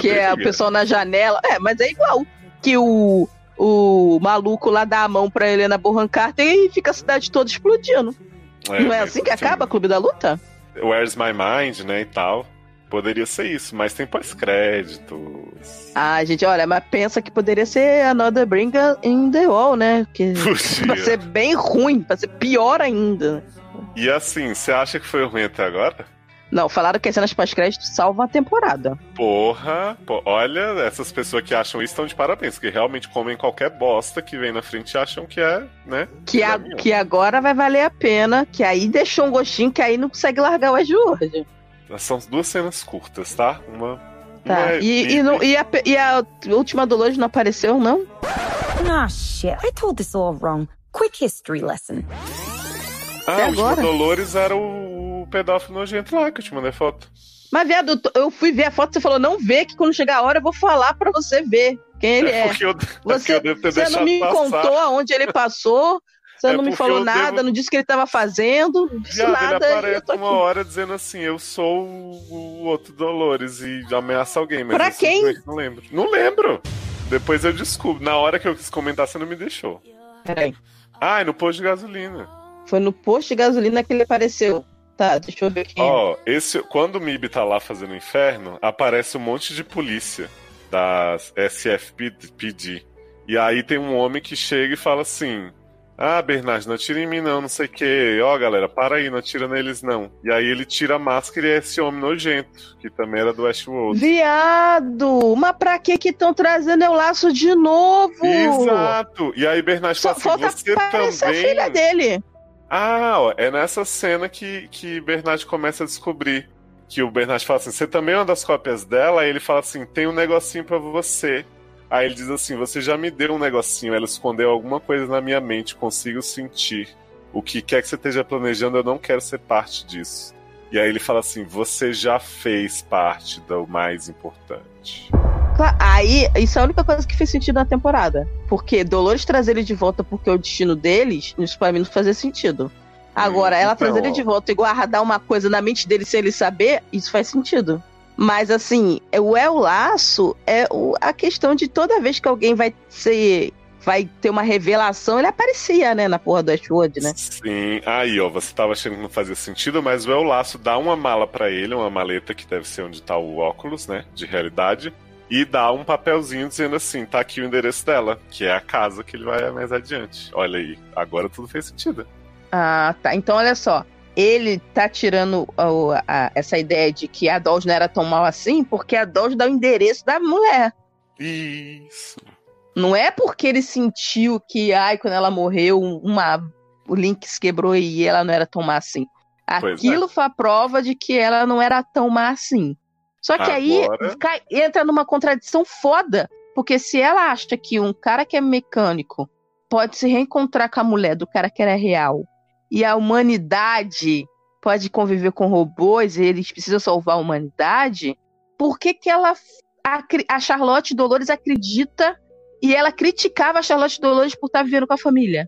Que é o poderia. pessoal na janela. É, mas é igual. Que o, o maluco lá dá a mão pra Helena Bonham Carter e fica a cidade toda explodindo. Não é assim que acaba Clube da Luta? Where's My Mind, né, e tal. Poderia ser isso, mas tem pós-créditos. Ah, gente, olha, mas pensa que poderia ser Another Bringer in the Wall, né? Que pra ser bem ruim, pra ser pior ainda. E assim, você acha que foi ruim até agora? Não, falaram que as cenas pós-crédito salvam a temporada. Porra, pô, olha, essas pessoas que acham isso estão de parabéns, que realmente comem qualquer bosta que vem na frente e acham que é, né? Que, a- Caminho. que agora vai valer a pena, que aí deixou um gostinho que aí não consegue largar o Westworld. São duas cenas curtas, tá? Uma. Tá. uma é E, e, não- e a, e a última Dolores não apareceu, não? Ah, shit. I told this all wrong. Quick history lesson. Ah, Até o último agora? Dolores era o pedófilo nojento lá que eu te mandei foto. Mas, viado, eu fui ver a foto, você falou, não vê, que quando chegar a hora eu vou falar pra você ver quem ele é. porque eu, é Você, eu devo ter você não me passar. contou aonde ele passou, você É não me falou nada, devo- não disse o que ele tava fazendo, não disse Viado, ele nada. e eu aparece uma aqui. hora dizendo assim, eu sou o, outro Dolores e ameaça alguém, mas Pra quem? não lembro. Não lembro. Depois eu descubro. Na hora que eu quis comentar, você não me deixou. Peraí. Ah, é no posto de gasolina. Foi no posto de gasolina que ele apareceu. Tá, deixa eu ver é. Ó, esse, quando o MIB tá lá fazendo inferno, aparece um monte de polícia das SFPD. E aí tem um homem que chega e fala assim: Ah, Bernardo, não atira em mim não, não sei o quê. Ó, galera, para aí, não atira neles não. E aí ele tira a máscara e é esse homem nojento, que também era do Westworld. Viado! Mas pra que que estão trazendo eu laço de novo? Exato! E aí Bernardo Só fala assim: Você aparecer a filha também. dele. Ah, ó, é nessa cena que, que Bernard começa a descobrir. Que o Bernard fala assim: Você também é uma das cópias dela? Aí ele fala assim: Tem um negocinho pra você. Aí ele diz assim: Você já me deu um negocinho. Ela escondeu alguma coisa na minha mente. Consigo sentir. O que quer que você esteja planejando, eu não quero ser parte disso. E aí ele fala assim: Você já fez parte do mais importante. Aí, isso é a única coisa que fez sentido na temporada. Porque Dolores trazer ele de volta porque é o destino deles, isso pra mim não fazia sentido. Agora, Hum, ela então, trazer ele ó. de volta e guardar uma coisa na mente dele sem ele saber, isso faz sentido. Mas assim, é- o El Laço é o- a questão de toda vez que alguém vai ser. Vai ter uma revelação, ele aparecia, né, na porra do Ashwood, né? Sim, aí ó, você tava achando que não fazia sentido, mas o El Laço dá uma mala pra ele, uma maleta que deve ser onde tá o óculos, né, de realidade, e dá um papelzinho dizendo assim, tá aqui o endereço dela, que é a casa que ele vai mais adiante. Olha aí, agora tudo fez sentido. Ah, tá. Então, olha só. Ele tá tirando o- a- essa ideia de que a Dolls não era tão mal assim, porque a Dolls dá o endereço da mulher. Isso. Não é porque ele sentiu que, ai, quando ela morreu, uma, o link se quebrou e ela não era tão má assim. É. Aquilo foi a prova de que ela não era tão má assim. Só que aí Agora- cai- entra numa contradição foda. Porque se ela acha que um cara que é mecânico pode se reencontrar com a mulher do cara que era real e a humanidade pode conviver com robôs e eles precisam salvar a humanidade, por que que ela acri- a Charlotte Dolores acredita e ela criticava a Charlotte Dolores por estar vivendo com a família?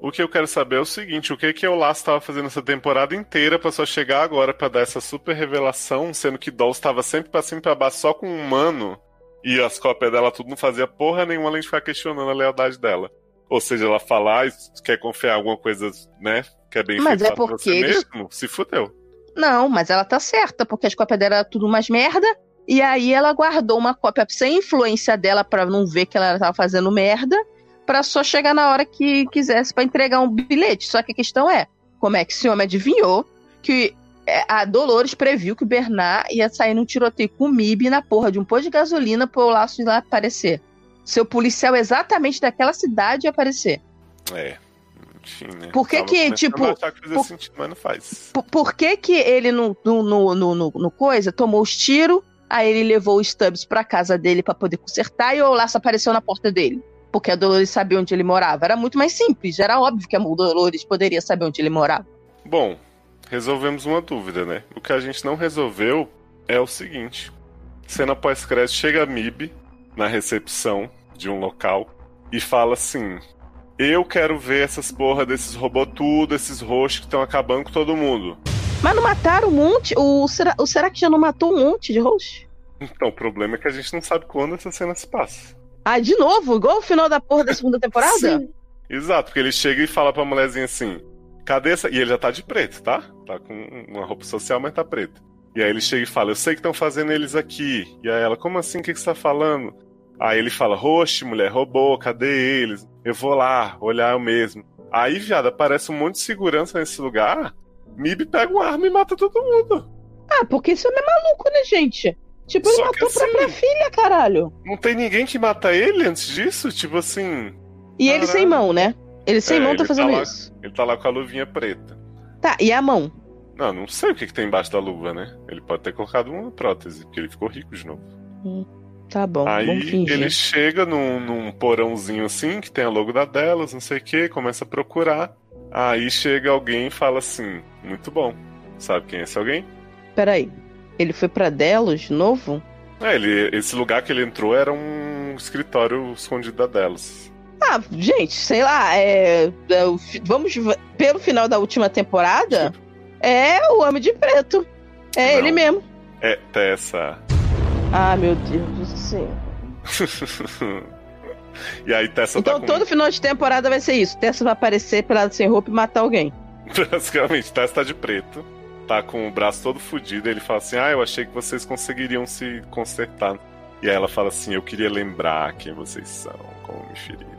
O que eu quero saber é o seguinte, o que que o Laço tava fazendo essa temporada inteira pra só chegar agora pra dar essa super revelação, sendo que Dolls estava sempre pra cima e pra baixo só com um humano e as cópias dela tudo não fazia porra nenhuma além de ficar questionando a lealdade dela. Ou seja, ela falar e quer confiar alguma coisa, né, que é bem Mas feita é pra porque você eles- mesmo, se fudeu. Não, mas ela tá certa, porque as cópias dela eram tudo umas merda. E aí ela guardou uma cópia sem influência dela pra não ver que ela tava fazendo merda, pra só chegar na hora que quisesse pra entregar um bilhete. Só que a questão é, como é que esse homem adivinhou que é, a Dolores previu que o Bernard ia sair num tiroteio com o MIB na porra de um posto de gasolina pro laço ir lá aparecer. Seu policial exatamente daquela cidade aparecer. É. Enfim, né? Por que que, tipo, que por- sentido, mas não faz. Por, por que, que ele no, no, no, no, no- coisa tomou os tiros, aí ele levou o Stubbs pra casa dele pra poder consertar e o Laço apareceu na porta dele? Porque a Dolores sabia onde ele morava. Era muito mais simples, era óbvio que a Dolores poderia saber onde ele morava. Bom, resolvemos uma dúvida, né? O que a gente não resolveu é o seguinte: cena pós-crédito chega a MIB na recepção de um local e fala assim: Eu quero ver essas porra desses robôs tudo, esses roxos que estão acabando com todo mundo. Mas não mataram um monte? O, será, o será que já não matou um monte de host? Então, o problema é que a gente não sabe quando essa cena se passa. Ah, de novo? Igual o final da porra da segunda temporada? Sim. Exato, porque ele chega e fala pra mulherzinha assim: cadê essa. E ele já tá de preto, tá? Tá com uma roupa social, mas tá preto. E aí ele chega e fala: Eu sei que estão fazendo eles aqui. E aí ela: Como assim? O que, que você tá falando? Aí ele fala: Roxe, mulher, robô, cadê eles? Eu vou lá, olhar eu mesmo. Aí, viado, aparece um monte de segurança nesse lugar. Mib pega uma arma e mata todo mundo. Ah, porque isso é maluco, né, gente? Tipo, ele Só matou a própria assim- filha, caralho. Não tem ninguém que mata ele antes disso? Tipo assim. E ele sem Caralho. mão, né? Ele sem É, mão tá ele fazendo lá, isso. Ele tá lá com a luvinha preta. Tá, e a mão? Não, não sei o que, que tem embaixo da luva, né? Ele pode ter colocado uma prótese, porque ele ficou rico de novo. Tá bom, Aí ele chega num, num porãozinho assim, que tem a logo da Delas, não sei o que, começa a procurar. Aí chega alguém e fala assim: Muito bom. Sabe quem é esse alguém? Peraí. Ele foi pra Delos de novo? É, ele, esse lugar que ele entrou era um escritório escondido da Delas. Ah, gente, sei lá, é, é vamos pelo final da última temporada, é o Homem de Preto. É Não. ele mesmo. É Tessa. Ah, meu Deus do céu. e aí Tessa Então tá com... todo final de temporada vai ser isso. Tessa vai aparecer pelado sem roupa e matar alguém. Basicamente, Tessa tá de preto. Tá com o braço todo fudido. Ele fala assim: Ah, eu achei que vocês conseguiriam se consertar. E aí ela fala assim: Eu queria lembrar quem vocês são, como me feriram.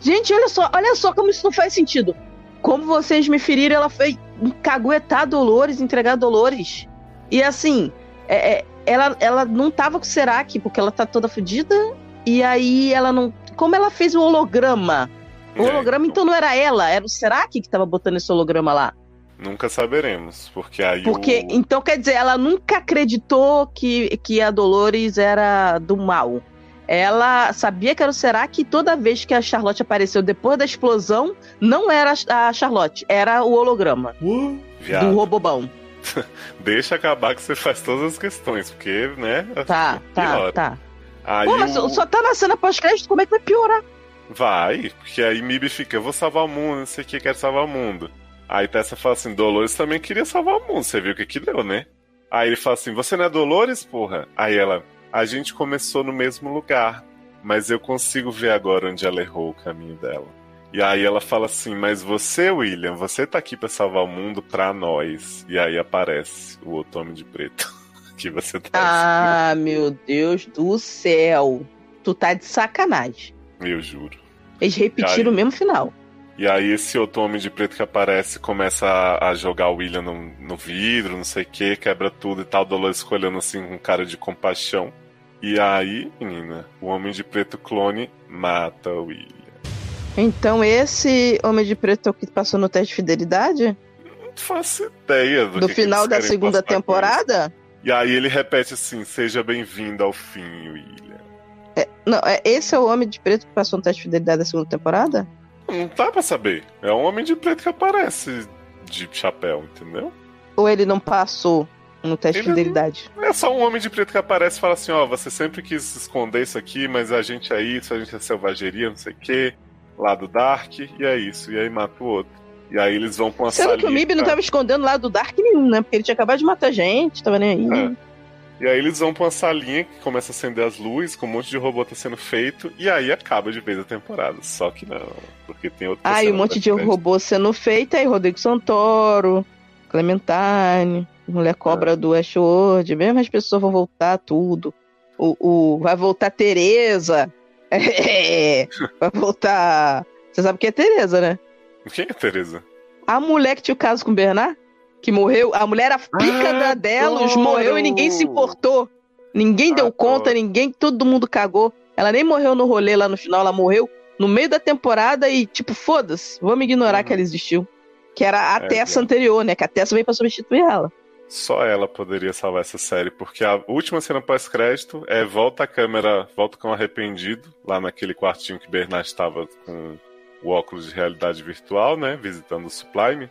Gente, olha só, olha só como isso não faz sentido. Como vocês me feriram, ela foi caguetar Dolores, entregar Dolores. E assim, é- é, ela, ela não tava com o Serac, porque ela tá toda fodida. E aí ela não. Como ela fez o holograma? O É, holograma, então, não era ela, era o Serac que tava botando esse holograma lá. Nunca saberemos, porque aí Porque, o... então, quer dizer, ela nunca acreditou que, que a Dolores era do mal. Ela sabia que era o Serac e toda vez que a Charlotte apareceu depois da explosão, não era a Charlotte, era o holograma do Viado, Robobão. deixa acabar que você faz todas as questões, porque, né? Tá, tá, piora. tá. Aí Pô, mas o- só tá na cena pós-crédito, como é que vai piorar? Vai, porque aí Mib fica, eu vou salvar o mundo, não sei o que, quero salvar o mundo. Aí Tessa fala assim, Dolores também queria salvar o mundo, você viu o que que deu, né? Aí ele fala assim, você não é Dolores, porra? Aí ela, a gente começou no mesmo lugar, mas eu consigo ver agora onde ela errou o caminho dela. E aí ela fala assim, mas você, William, você tá aqui pra salvar o mundo pra nós. E aí aparece o outro homem de preto. que você tá Ah, meu Deus do céu. Tu tá de sacanagem. eu juro. Eles repetiram Aí. o mesmo final. E aí esse outro homem de preto que aparece começa a, a jogar o William no, no vidro, não sei o que, quebra tudo e tal, Dolores olhando assim com cara de compaixão. E aí, menina, o homem de preto clone mata o William. Então esse Homem de Preto é que passou no teste de fidelidade? Não faço ideia do, Do que que final eles da segunda temporada? E aí ele repete assim, seja bem-vindo ao fim, William. Não, é, esse é o Homem de Preto que passou no teste de fidelidade da segunda temporada? Não dá pra saber. É um homem de preto que aparece de chapéu, entendeu? Ou ele não passou no teste de Ele- fidelidade? É só um homem de preto que aparece e fala assim, ó, você sempre quis esconder isso aqui, mas a gente é isso, a gente é selvageria, não sei o quê, lá do Dark, e é isso, e aí mata o outro. E aí eles vão pra uma Sendo que o Mib não tava escondendo lá do Dark nenhum, né? Porque ele tinha acabado de matar gente, tava nem aí. É. E aí eles vão pra uma salinha que começa a acender as luzes, com um monte de robô tá sendo feito, e aí acaba de vez a temporada. Só que não, porque tem outra Ah, e um monte de robô sendo feito, aí Rodrigo Santoro, Clementine, Mulher Cobra do Westworld, mesmo as pessoas vão voltar tudo. O, o- vai voltar Tereza. É, vai voltar. Você sabe quem é Tereza, né? Quem é Tereza? A mulher que tinha o caso com o Bernard, que morreu, a mulher, a pica Ah, da Delos, adoro! morreu e ninguém se importou. Ninguém deu Adoro. conta, ninguém, todo mundo cagou. Ela nem morreu no rolê lá no final, ela morreu no meio da temporada e, tipo, foda-se, vamos ignorar Uhum. que ela existiu. Que era a É, Tessa é. anterior, né? Que a Tessa veio pra substituir ela. Só ela poderia salvar essa série, porque a última cena pós-crédito é volta a câmera, volta com arrependido, lá naquele quartinho que Bernard estava com o óculos de realidade virtual, né? Visitando o Sublime.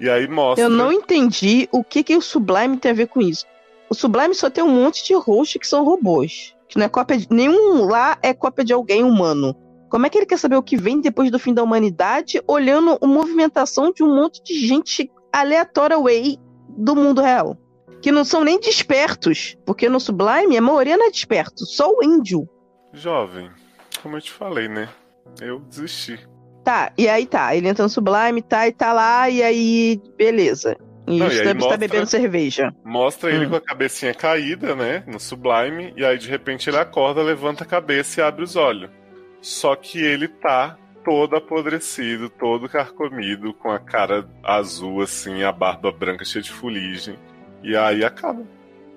E aí mostra. Eu não entendi o que, que o Sublime tem a ver com isso. O Sublime só tem um monte de host que são robôs. Que não é cópia de. Nenhum lá é cópia de alguém humano. Como é que ele quer saber o que vem depois do fim da humanidade, olhando a movimentação de um monte de gente aleatória way do mundo real? Que não são nem despertos. Porque no Sublime a maioria não é desperto, só o índio. Jovem, como eu te falei, né? Eu desisti. Tá, e aí tá, ele entra no Sublime, tá, e tá lá, e aí, beleza. E Não, o Stubbs tá bebendo cerveja. Mostra ele Hum. com a cabecinha caída, né? No Sublime, e aí de repente ele acorda, levanta a cabeça e abre os olhos. Só que ele tá todo apodrecido, todo carcomido, com a cara azul, assim, a barba branca cheia de fuligem. E aí acaba.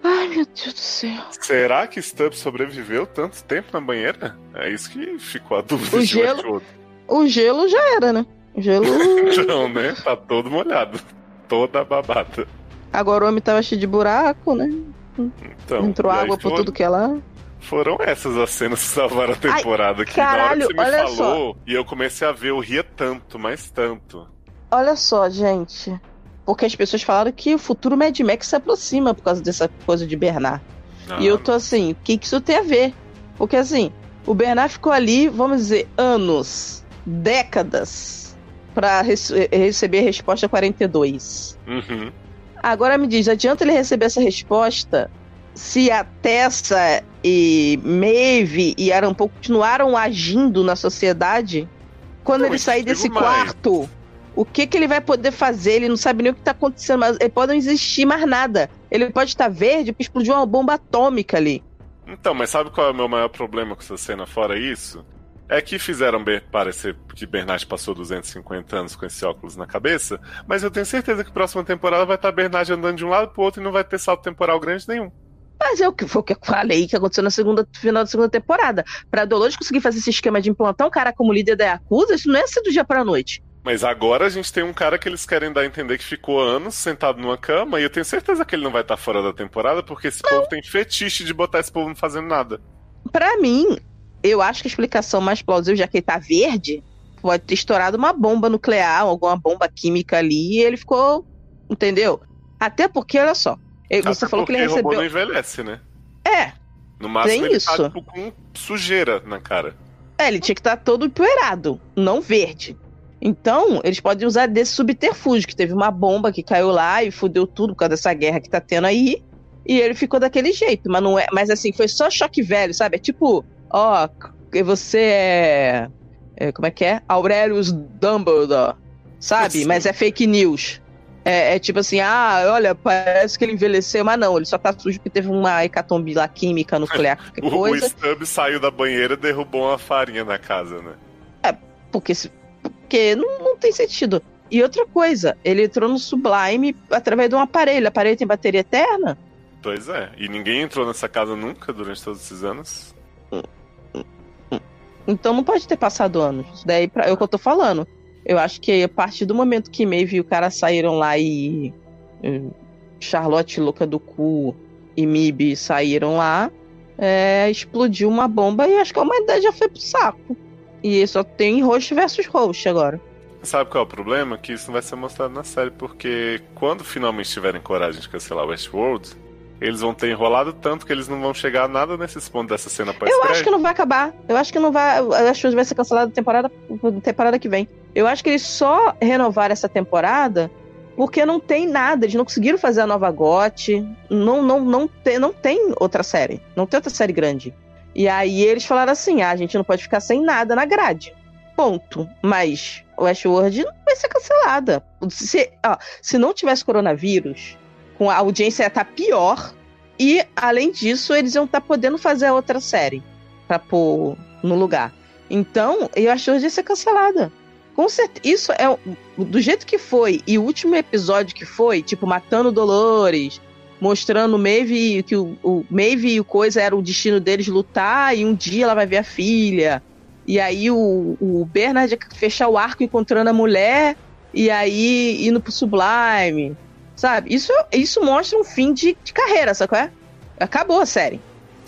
Ai, meu Deus do céu. Será que Stubbs sobreviveu tanto tempo na banheira? É isso que ficou a dúvida O de gelo- Westworld. O gelo já era, né? O gelo. Então, né? Tá todo molhado. Toda babada. Agora o homem tava cheio de buraco, né? Então, Entrou água por tudo que é lá. Foram essas as cenas que salvaram a temporada. Ai, que caralho, na hora que você me falou, e eu comecei a ver, eu ria tanto, mas tanto. Olha só, gente. Porque as pessoas falaram que o futuro Mad Max se aproxima por causa dessa coisa de Bernard. Ah, E eu tô assim, o que, que isso tem a ver? Porque assim, o Bernard ficou ali, vamos dizer, anos, décadas, pra rece- receber a resposta 42. Uhum. Agora me diz, adianta ele receber essa resposta se a Tessa e Maeve e Arampou continuaram agindo na sociedade? Quando Não, ele sair desse mais. quarto, o que, que ele vai poder fazer? Ele não sabe nem o que tá acontecendo, mas ele pode não existir mais nada. Ele pode estar verde porque explodiu uma bomba atômica ali. Então, mas sabe qual é o meu maior problema com essa cena, fora isso? É que fizeram parecer que Bernard passou 250 anos com esse óculos na cabeça, mas eu tenho certeza que a próxima temporada vai estar Bernard andando de um lado pro outro e não vai ter salto temporal grande nenhum. Mas é o que foi o que eu falei que aconteceu na segunda final da segunda temporada. Pra Dolores conseguir fazer esse esquema de implantar um cara como líder da Yakuza, isso não é ser do dia pra noite. Mas agora a gente tem um cara que eles querem dar a entender que ficou anos sentado numa cama, e eu tenho certeza que ele não vai estar fora da temporada, porque esse povo tem fetiche de botar esse povo não fazendo nada. Pra mim, eu acho que a explicação mais plausível, já que ele tá verde, pode ter estourado uma bomba nuclear, alguma bomba química ali, e ele ficou. Entendeu? Até porque, olha só. ele- você falou que ele porque robô não recebeu. envelhece, né? É, No máximo ele isso. tá tipo, com sujeira na cara. é, ele tinha que estar todo empoeirado, não verde. Então, eles podem usar desse subterfúgio, que teve uma bomba que caiu lá e fudeu tudo por causa dessa guerra que tá tendo aí. E ele ficou daquele jeito, mas não é. Mas assim, foi só choque velho, sabe? É tipo, ó, que você é. é, como é que é? Aurelius Dumbledore, sabe? Mas é fake news. É, é tipo assim, ah, olha, parece que ele envelheceu, mas não, ele só tá sujo porque teve uma hecatombe lá química, nuclear, O, o coisa. Stubb saiu da banheira e derrubou uma farinha na casa, né? Porque, se- porque não, não tem sentido. E outra coisa, ele entrou no Sublime através de um aparelho. O aparelho tem bateria eterna? Pois é. E ninguém entrou nessa casa nunca durante todos esses anos. Então não pode ter passado anos. Isso daí pra- é o que eu tô falando. Eu acho que a partir do momento que Maeve e o cara saíram lá e. Charlotte louca do cu e Mib saíram lá, é, explodiu uma bomba e acho que a humanidade já foi pro saco. E só tem roxo versus roxo agora. Sabe qual é o problema? Que isso não vai ser mostrado na série, porque quando finalmente tiverem coragem de cancelar Westworld, eles vão ter enrolado tanto que eles não vão chegar a nada nesses pontos dessa cena pós Eu acho que não vai acabar. Eu acho que não vai. Acho que vai ser cancelada temporada, temporada que vem. Eu acho que eles só renovaram essa temporada porque não tem nada. Eles não conseguiram fazer a nova GOT. Não, não, não, tem, não tem outra série. Não tem outra série grande. E aí eles falaram assim: ah, a gente não pode ficar sem nada na grade. Ponto. Mas Westworld não vai ser cancelada. Se, ó, se não tivesse coronavírus, com a audiência ia estar pior. E, além disso, eles iam estar podendo fazer a outra série pra pôr no lugar. Então, eu acho que hoje ia ser cancelada. Com certeza. Isso é do jeito que foi. E o último episódio que foi, tipo, matando Dolores, mostrando o Maeve que o, o Maeve e o Coisa era o destino deles lutar e um dia ela vai ver a filha. E aí o, o Bernard fechar o arco encontrando a mulher e aí indo pro Sublime. Sabe? Isso, isso mostra um fim de, de carreira, qual é? Acabou a série.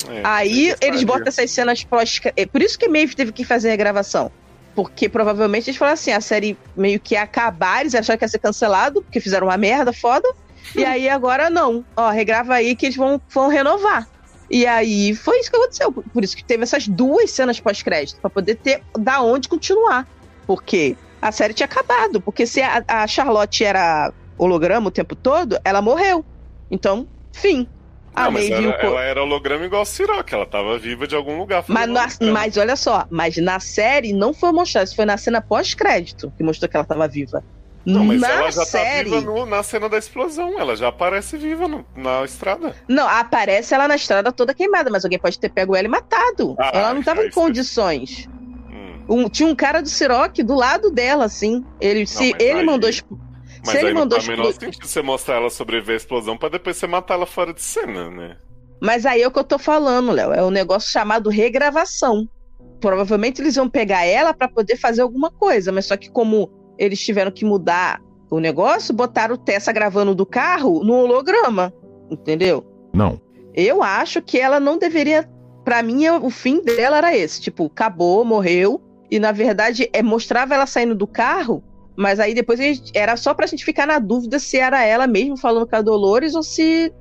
É, Aí eles botam essas cenas pós. É por isso que Maeve teve que fazer a gravação. Porque provavelmente eles falaram assim: a série meio que ia acabar, eles acharam que ia ser cancelado, porque fizeram uma merda foda. E aí agora não. Ó, regrava aí que eles vão, vão renovar. E aí foi isso que aconteceu. Por isso que teve essas duas cenas pós-crédito, pra poder ter da onde continuar. Porque a série tinha acabado. Porque se a, a Charlotte era holograma o tempo todo, ela morreu. Então, fim. A Não, mas ela, o ela era holograma igual a Siroc, ela tava viva de algum lugar. Mas, na- mas olha só, mas na série não foi mostrado, isso foi na cena pós-crédito que mostrou que ela tava viva. Não, mas na ela já série. tá viva no- na cena da explosão, ela já aparece viva no- na estrada. Não, aparece ela na estrada toda queimada, mas alguém pode ter pego ela e matado. Ah, ela não tava em condições. Hum, Um- tinha um cara do Siroc do lado dela, assim. Ele, se mas ele aí- mandou. Mas se ele aí não mandou faz o menor sentido você mostrar ela sobreviver à explosão pra depois você matar ela fora de cena, né? Mas aí é o que eu tô falando, Léo. É um negócio chamado regravação. Provavelmente eles vão pegar ela pra poder fazer alguma coisa, mas só que como eles tiveram que mudar o negócio, botaram o Tessa gravando do carro no holograma, entendeu? Não. Eu acho que ela não deveria Pra mim, o fim dela era esse. Tipo, acabou, morreu. E na verdade, é, mostrava ela saindo do carro. Mas aí depois era só pra gente ficar na dúvida se era ela mesmo falando com a Dolores ou se.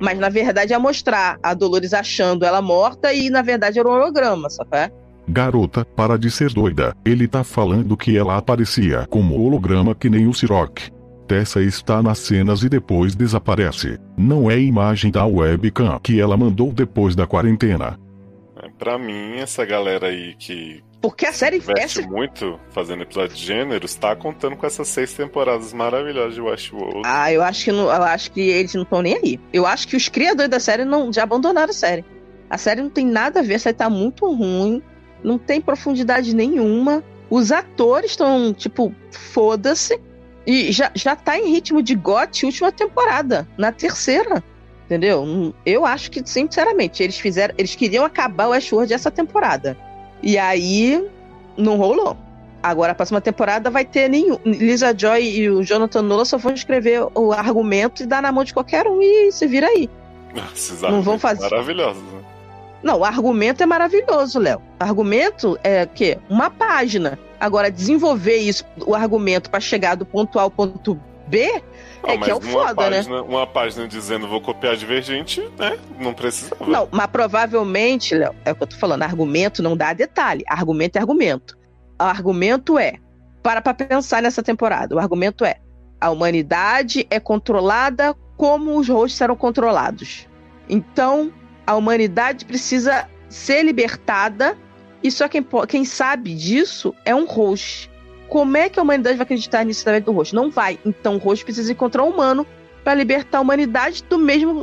Mas na verdade ia mostrar a Dolores achando ela morta e na verdade era um holograma, sabe? Garota, para de ser doida. Ele tá falando que ela aparecia como holograma que nem o Siroc. Tessa está nas cenas e depois desaparece. Não é imagem da webcam que ela mandou depois da quarentena. É, pra mim, essa galera aí que. Porque a série investe essa... muito fazendo episódio de gênero, está contando com essas seis temporadas maravilhosas de Westworld. Ah, eu acho que não, eu acho que eles não estão nem aí. Eu acho que os criadores da série não já abandonaram a série. A série não tem nada a ver, a série tá muito ruim, não tem profundidade nenhuma. Os atores estão, tipo, foda-se. E já, já tá em ritmo de GOT última temporada, na terceira. Entendeu? Eu acho que, sinceramente, eles fizeram. Eles queriam acabar o Ashworld essa temporada. E aí não rolou. Agora a próxima temporada vai ter nenhum. Lisa Joy e o Jonathan Nolan só vão escrever o argumento e dar na mão de qualquer um e se vira aí. Esses não vão fazer. Maravilhosos, né? Não, o argumento é maravilhoso, Léo. Argumento é que uma página. Agora, desenvolver isso, o argumento para chegar do ponto A ao ponto B, não, é que é o foda, né? página, né? Uma página dizendo vou copiar Divergente, né? Não precisa. Não, mas provavelmente, Léo, é o que eu tô falando, argumento não dá detalhe. Argumento é argumento. O argumento é, para pra pensar nessa temporada, o argumento é, a humanidade é controlada como os hosts eram controlados. Então, a humanidade precisa ser libertada e só quem, quem sabe disso é um host. Como é que a humanidade vai acreditar nisso através do host? Não vai. Então o host precisa encontrar um humano para libertar a humanidade do mesmo,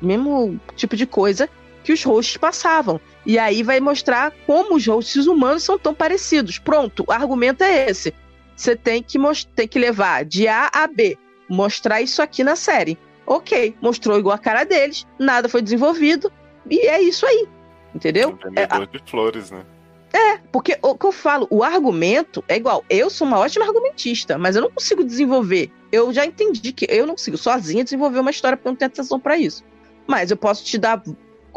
mesmo tipo de coisa que os hosts passavam. E aí vai mostrar como os hosts humanos são tão parecidos. Pronto, o argumento é esse. Você tem que, tem que levar de A a B. Mostrar isso aqui na série. Ok, mostrou igual a cara deles, nada foi desenvolvido, e é isso aí. Entendeu? Um vendedor é, de flores, né? É, porque o que eu falo, o argumento é igual. Eu sou uma ótima argumentista, mas eu não consigo desenvolver. Eu já entendi que eu não consigo sozinha desenvolver uma história porque eu não tenho atenção para isso. Mas eu posso te dar.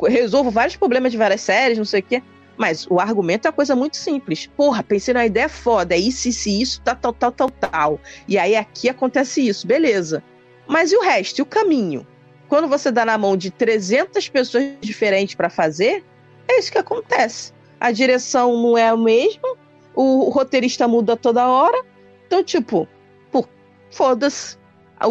Resolvo vários problemas de várias séries, não sei o quê. Mas o argumento é uma coisa muito simples. Porra, pensei numa ideia foda, é isso, isso, isso, tal, tal, tal, tal, tal. E aí aqui acontece isso, beleza. Mas e o resto? E o caminho? Quando você dá na mão de 300 pessoas diferentes para fazer, é isso que acontece. A direção não é a mesma, o roteirista muda toda hora. Então, tipo, pô, foda-se.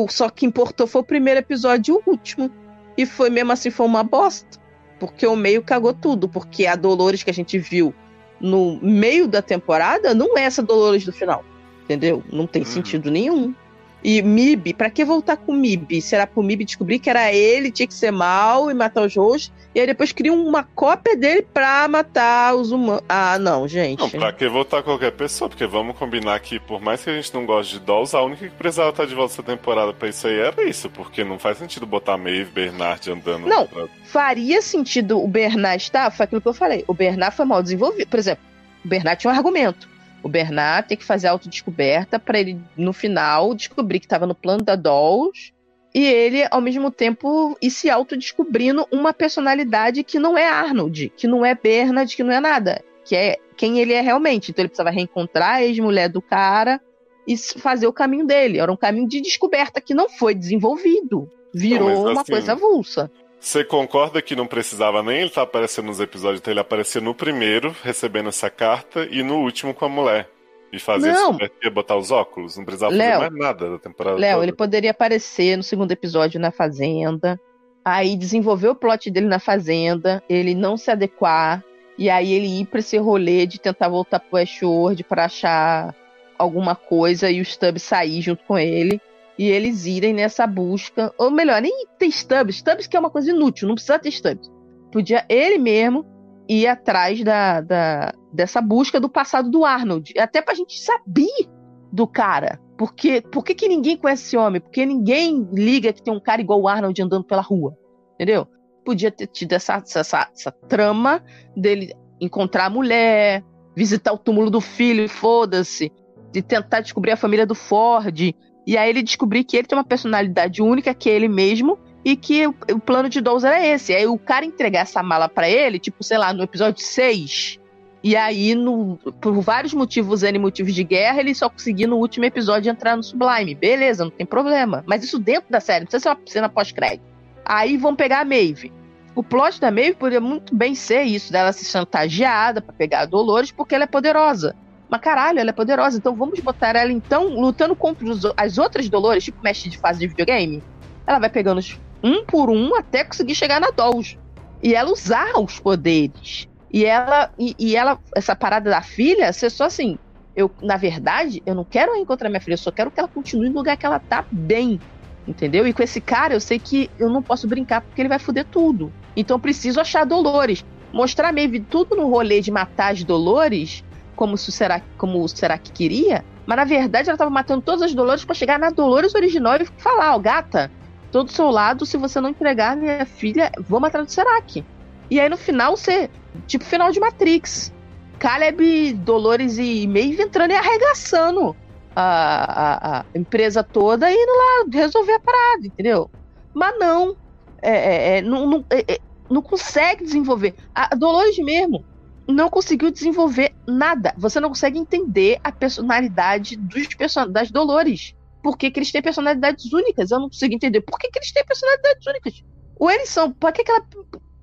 Só que importou foi o primeiro episódio e o último. E foi mesmo assim, foi uma bosta. Porque o meio cagou tudo. Porque a Dolores que a gente viu no meio da temporada não é essa Dolores do final. Entendeu? Não tem uhum. sentido nenhum. E Mib, para que voltar com Mib? Será pro Mib descobrir que era ele, tinha que ser mal e matar os roxos? E aí depois cria uma cópia dele pra matar os humanos. Ah, não, gente. Não, pra que voltar qualquer pessoa? Porque vamos combinar que, por mais que a gente não goste de Dolls, a única que precisava estar de volta essa temporada pra isso aí era isso. Porque não faz sentido botar Maeve Bernard andando. Não, pra... faria sentido o Bernard estar. Foi aquilo que eu falei. O Bernard foi mal desenvolvido. Por exemplo, o Bernard tinha um argumento. O Bernard tem que fazer a autodescoberta para ele, no final, descobrir que estava no plano da Dolls e ele, ao mesmo tempo, ir se autodescobrindo uma personalidade que não é Arnold, que não é Bernard, que não é nada, que é quem ele é realmente. Então ele precisava reencontrar a ex-mulher do cara e fazer o caminho dele. Era um caminho de descoberta que não foi desenvolvido. Virou não, uma assim, coisa avulsa. Você concorda que não precisava nem ele estar tá aparecendo nos episódios, então ele aparecer no primeiro, recebendo essa carta, e no último com a mulher. E fazer não. isso, botar os óculos, não precisava Léo, fazer mais nada da temporada Léo, ele poderia aparecer no segundo episódio na Fazenda, aí desenvolver o plot dele na Fazenda, ele não se adequar, e aí ele ir pra esse rolê de tentar voltar pro Westworld pra achar alguma coisa e o Stubb sair junto com ele e eles irem nessa busca, ou melhor, nem ter stubs, stubs que é uma coisa inútil, não precisa ter stubs. Podia ele mesmo ir atrás da, da, dessa busca do passado do Arnold, até pra gente saber do cara. Porque, por que, que ninguém conhece esse homem? Porque ninguém liga que tem um cara igual o Arnold andando pela rua. Entendeu? Podia ter tido essa, essa, essa trama dele encontrar a mulher, visitar o túmulo do filho, foda-se, de tentar descobrir a família do Ford, e aí ele descobrir que ele tem uma personalidade única, que é ele mesmo, e que o, o plano de Dolls era esse. Aí o cara entregar essa mala para ele, tipo, sei lá, no episódio 6, e aí, no, por vários motivos, N motivos de guerra, ele só conseguiu no último episódio entrar no Sublime. Beleza, não tem problema. Mas isso dentro da série, não precisa ser uma cena pós-crédito. Aí vão pegar a Maeve. O plot da Maeve poderia muito bem ser isso, dela se chantageada para pegar a Dolores, porque ela é poderosa. Mas caralho, ela é poderosa, então vamos botar ela então lutando contra os, as outras Dolores, tipo mestre de fase de videogame. Ela vai pegando um por um até conseguir chegar na Dolls. E ela usar os poderes. E ela, e, e, ela, essa parada da filha, ser só assim. Eu, na verdade, eu não quero encontrar minha filha, eu só quero que ela continue no lugar que ela tá bem. Entendeu? E com esse cara, eu sei que eu não posso brincar porque ele vai foder tudo. Então eu preciso achar Dolores. Mostrar meio tudo no rolê de matar as Dolores, como será, como será que queria. Mas na verdade ela tava matando todas as Dolores para chegar na Dolores original e falar: Ó, oh, gata, tô do seu lado, se você não entregar minha filha, vou matar o Serac. E aí no final você. Tipo final de Matrix. Caleb, Dolores e Maeve entrando e arregaçando a, a, a, empresa toda e indo lá resolver a parada, entendeu? Mas não. É, é, é não, não, é, é, não consegue desenvolver. A Dolores mesmo não conseguiu desenvolver nada. Você não consegue entender a personalidade dos person das Dolores. Por que, que, eles têm personalidades únicas? Eu não consigo entender. Por que, que eles têm personalidades únicas? Ou eles são. Por que, que ela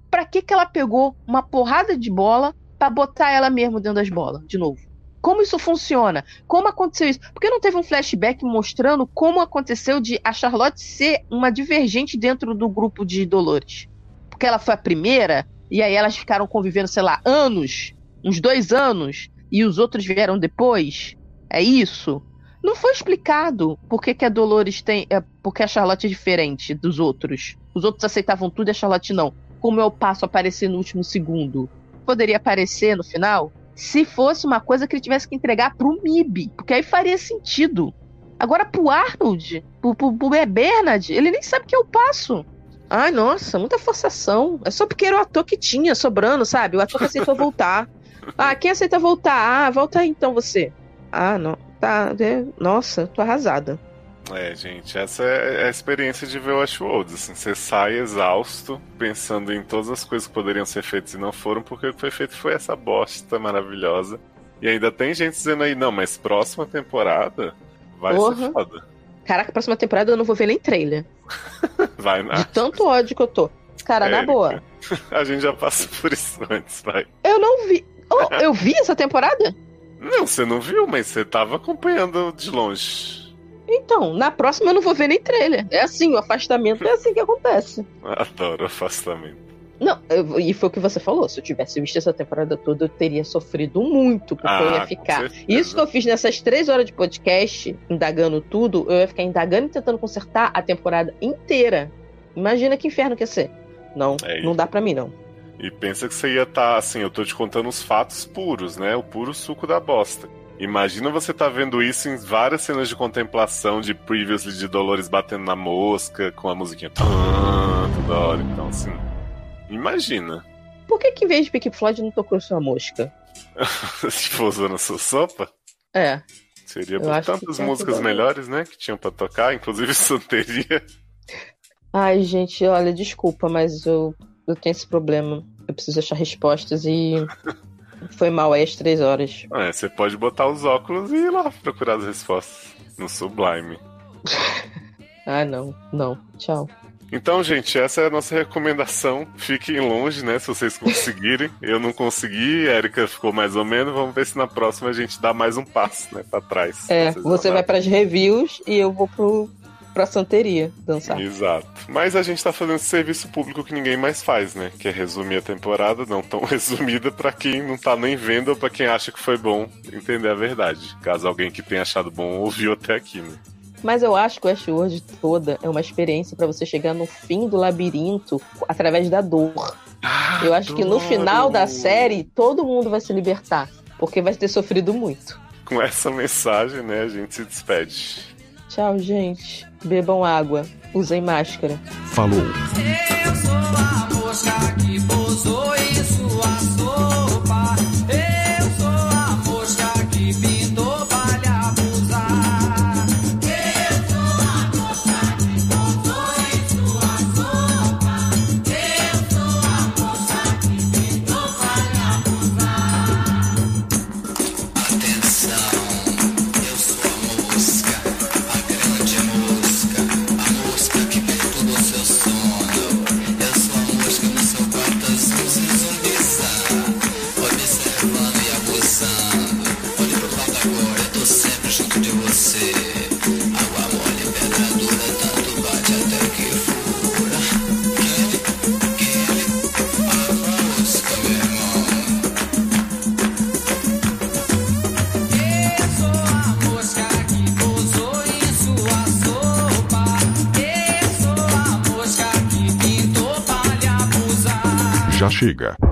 para que, que ela pegou uma porrada de bola para botar ela mesmo dentro das bolas, de novo? Como isso funciona? Como aconteceu isso? Por que não teve um flashback mostrando como aconteceu de a Charlotte ser uma divergente dentro do grupo de Dolores? Porque ela foi a primeira, e aí elas ficaram convivendo, sei lá, anos, uns dois anos, e os outros vieram depois? É isso? Não foi explicado por que, que a Dolores tem. É, porque a Charlotte é diferente dos outros. Os outros aceitavam tudo e a Charlotte não como eu passo a aparecer no último segundo, poderia aparecer no final se fosse uma coisa que ele tivesse que entregar pro MIB, porque aí faria sentido. Agora pro Arnold, pro, pro, pro Bernard, ele nem sabe que eu passo. Ai, nossa, muita forçação. É só porque era o ator que tinha sobrando, sabe? O ator que aceitou voltar. Ah, quem aceita voltar? Ah, volta aí então você. Ah, não. Tá. É, nossa, tô arrasada. É, gente, essa é a experiência de ver o Ashworld. Assim, você sai exausto, pensando em todas as coisas que poderiam ser feitas e não foram, porque o que foi feito foi essa bosta maravilhosa. E ainda tem gente dizendo aí, não, mas próxima temporada vai ser foda. Caraca, próxima temporada eu não vou ver nem trailer. vai, De tanto ódio que eu tô. Cara, Érica, na boa. A gente já passou por isso antes, vai. Eu não vi. Oh, eu vi essa temporada? Não, você não viu, mas você tava acompanhando de longe. Então, na próxima eu não vou ver nem trailer. É assim, o afastamento é assim que acontece. Adoro afastamento. Não, eu, e foi o que você falou. Se eu tivesse visto essa temporada toda, eu teria sofrido muito, porque ah, eu ia ficar. Isso que eu fiz nessas três horas de podcast, indagando tudo, eu ia ficar indagando e tentando consertar a temporada inteira. Imagina que inferno que ia ser. Não, é não dá para mim, não. E pensa que você ia estar, tá, assim, eu tô te contando os fatos puros, né? O puro suco da bosta. Imagina você tá vendo isso em várias cenas de contemplação de previously de Dolores batendo na mosca, com a musiquinha toda hora. Então, assim, imagina. Por que que em vez de Pink Floyd não tocou sua mosca? tipo, usando a sua sopa? É. Seria por tantas músicas melhores, né, que tinham para tocar, inclusive Santeria. Ai, gente, olha, desculpa, mas eu, eu tenho esse problema. Eu preciso achar respostas e Foi mal aí as três horas. É, você pode botar os óculos e ir lá procurar as respostas no Sublime. ah, não, não. Tchau. Então, gente, essa é a nossa recomendação. Fiquem longe, né? Se vocês conseguirem. Eu não consegui, a Erika ficou mais ou menos. Vamos ver se na próxima a gente dá mais um passo, né? Pra trás. É, você vai para as reviews e eu vou pro, pra santeria dançar. Exato. Mas a gente tá fazendo esse serviço público que ninguém mais faz, né? Que é resumir a temporada, não tão resumida para quem não tá nem vendo ou pra quem acha que foi bom entender a verdade. Caso alguém que tenha achado bom ouviu até aqui, né? Mas eu acho que o Westworld toda é uma experiência para você chegar no fim do labirinto através da dor. Ah, eu acho adoro. que no final da série todo mundo vai se libertar, porque vai ter sofrido muito. Com essa mensagem, né, a gente se despede. Tchau, gente. Bebam água. Usem máscara. Falou. Eu sou a moça Chega.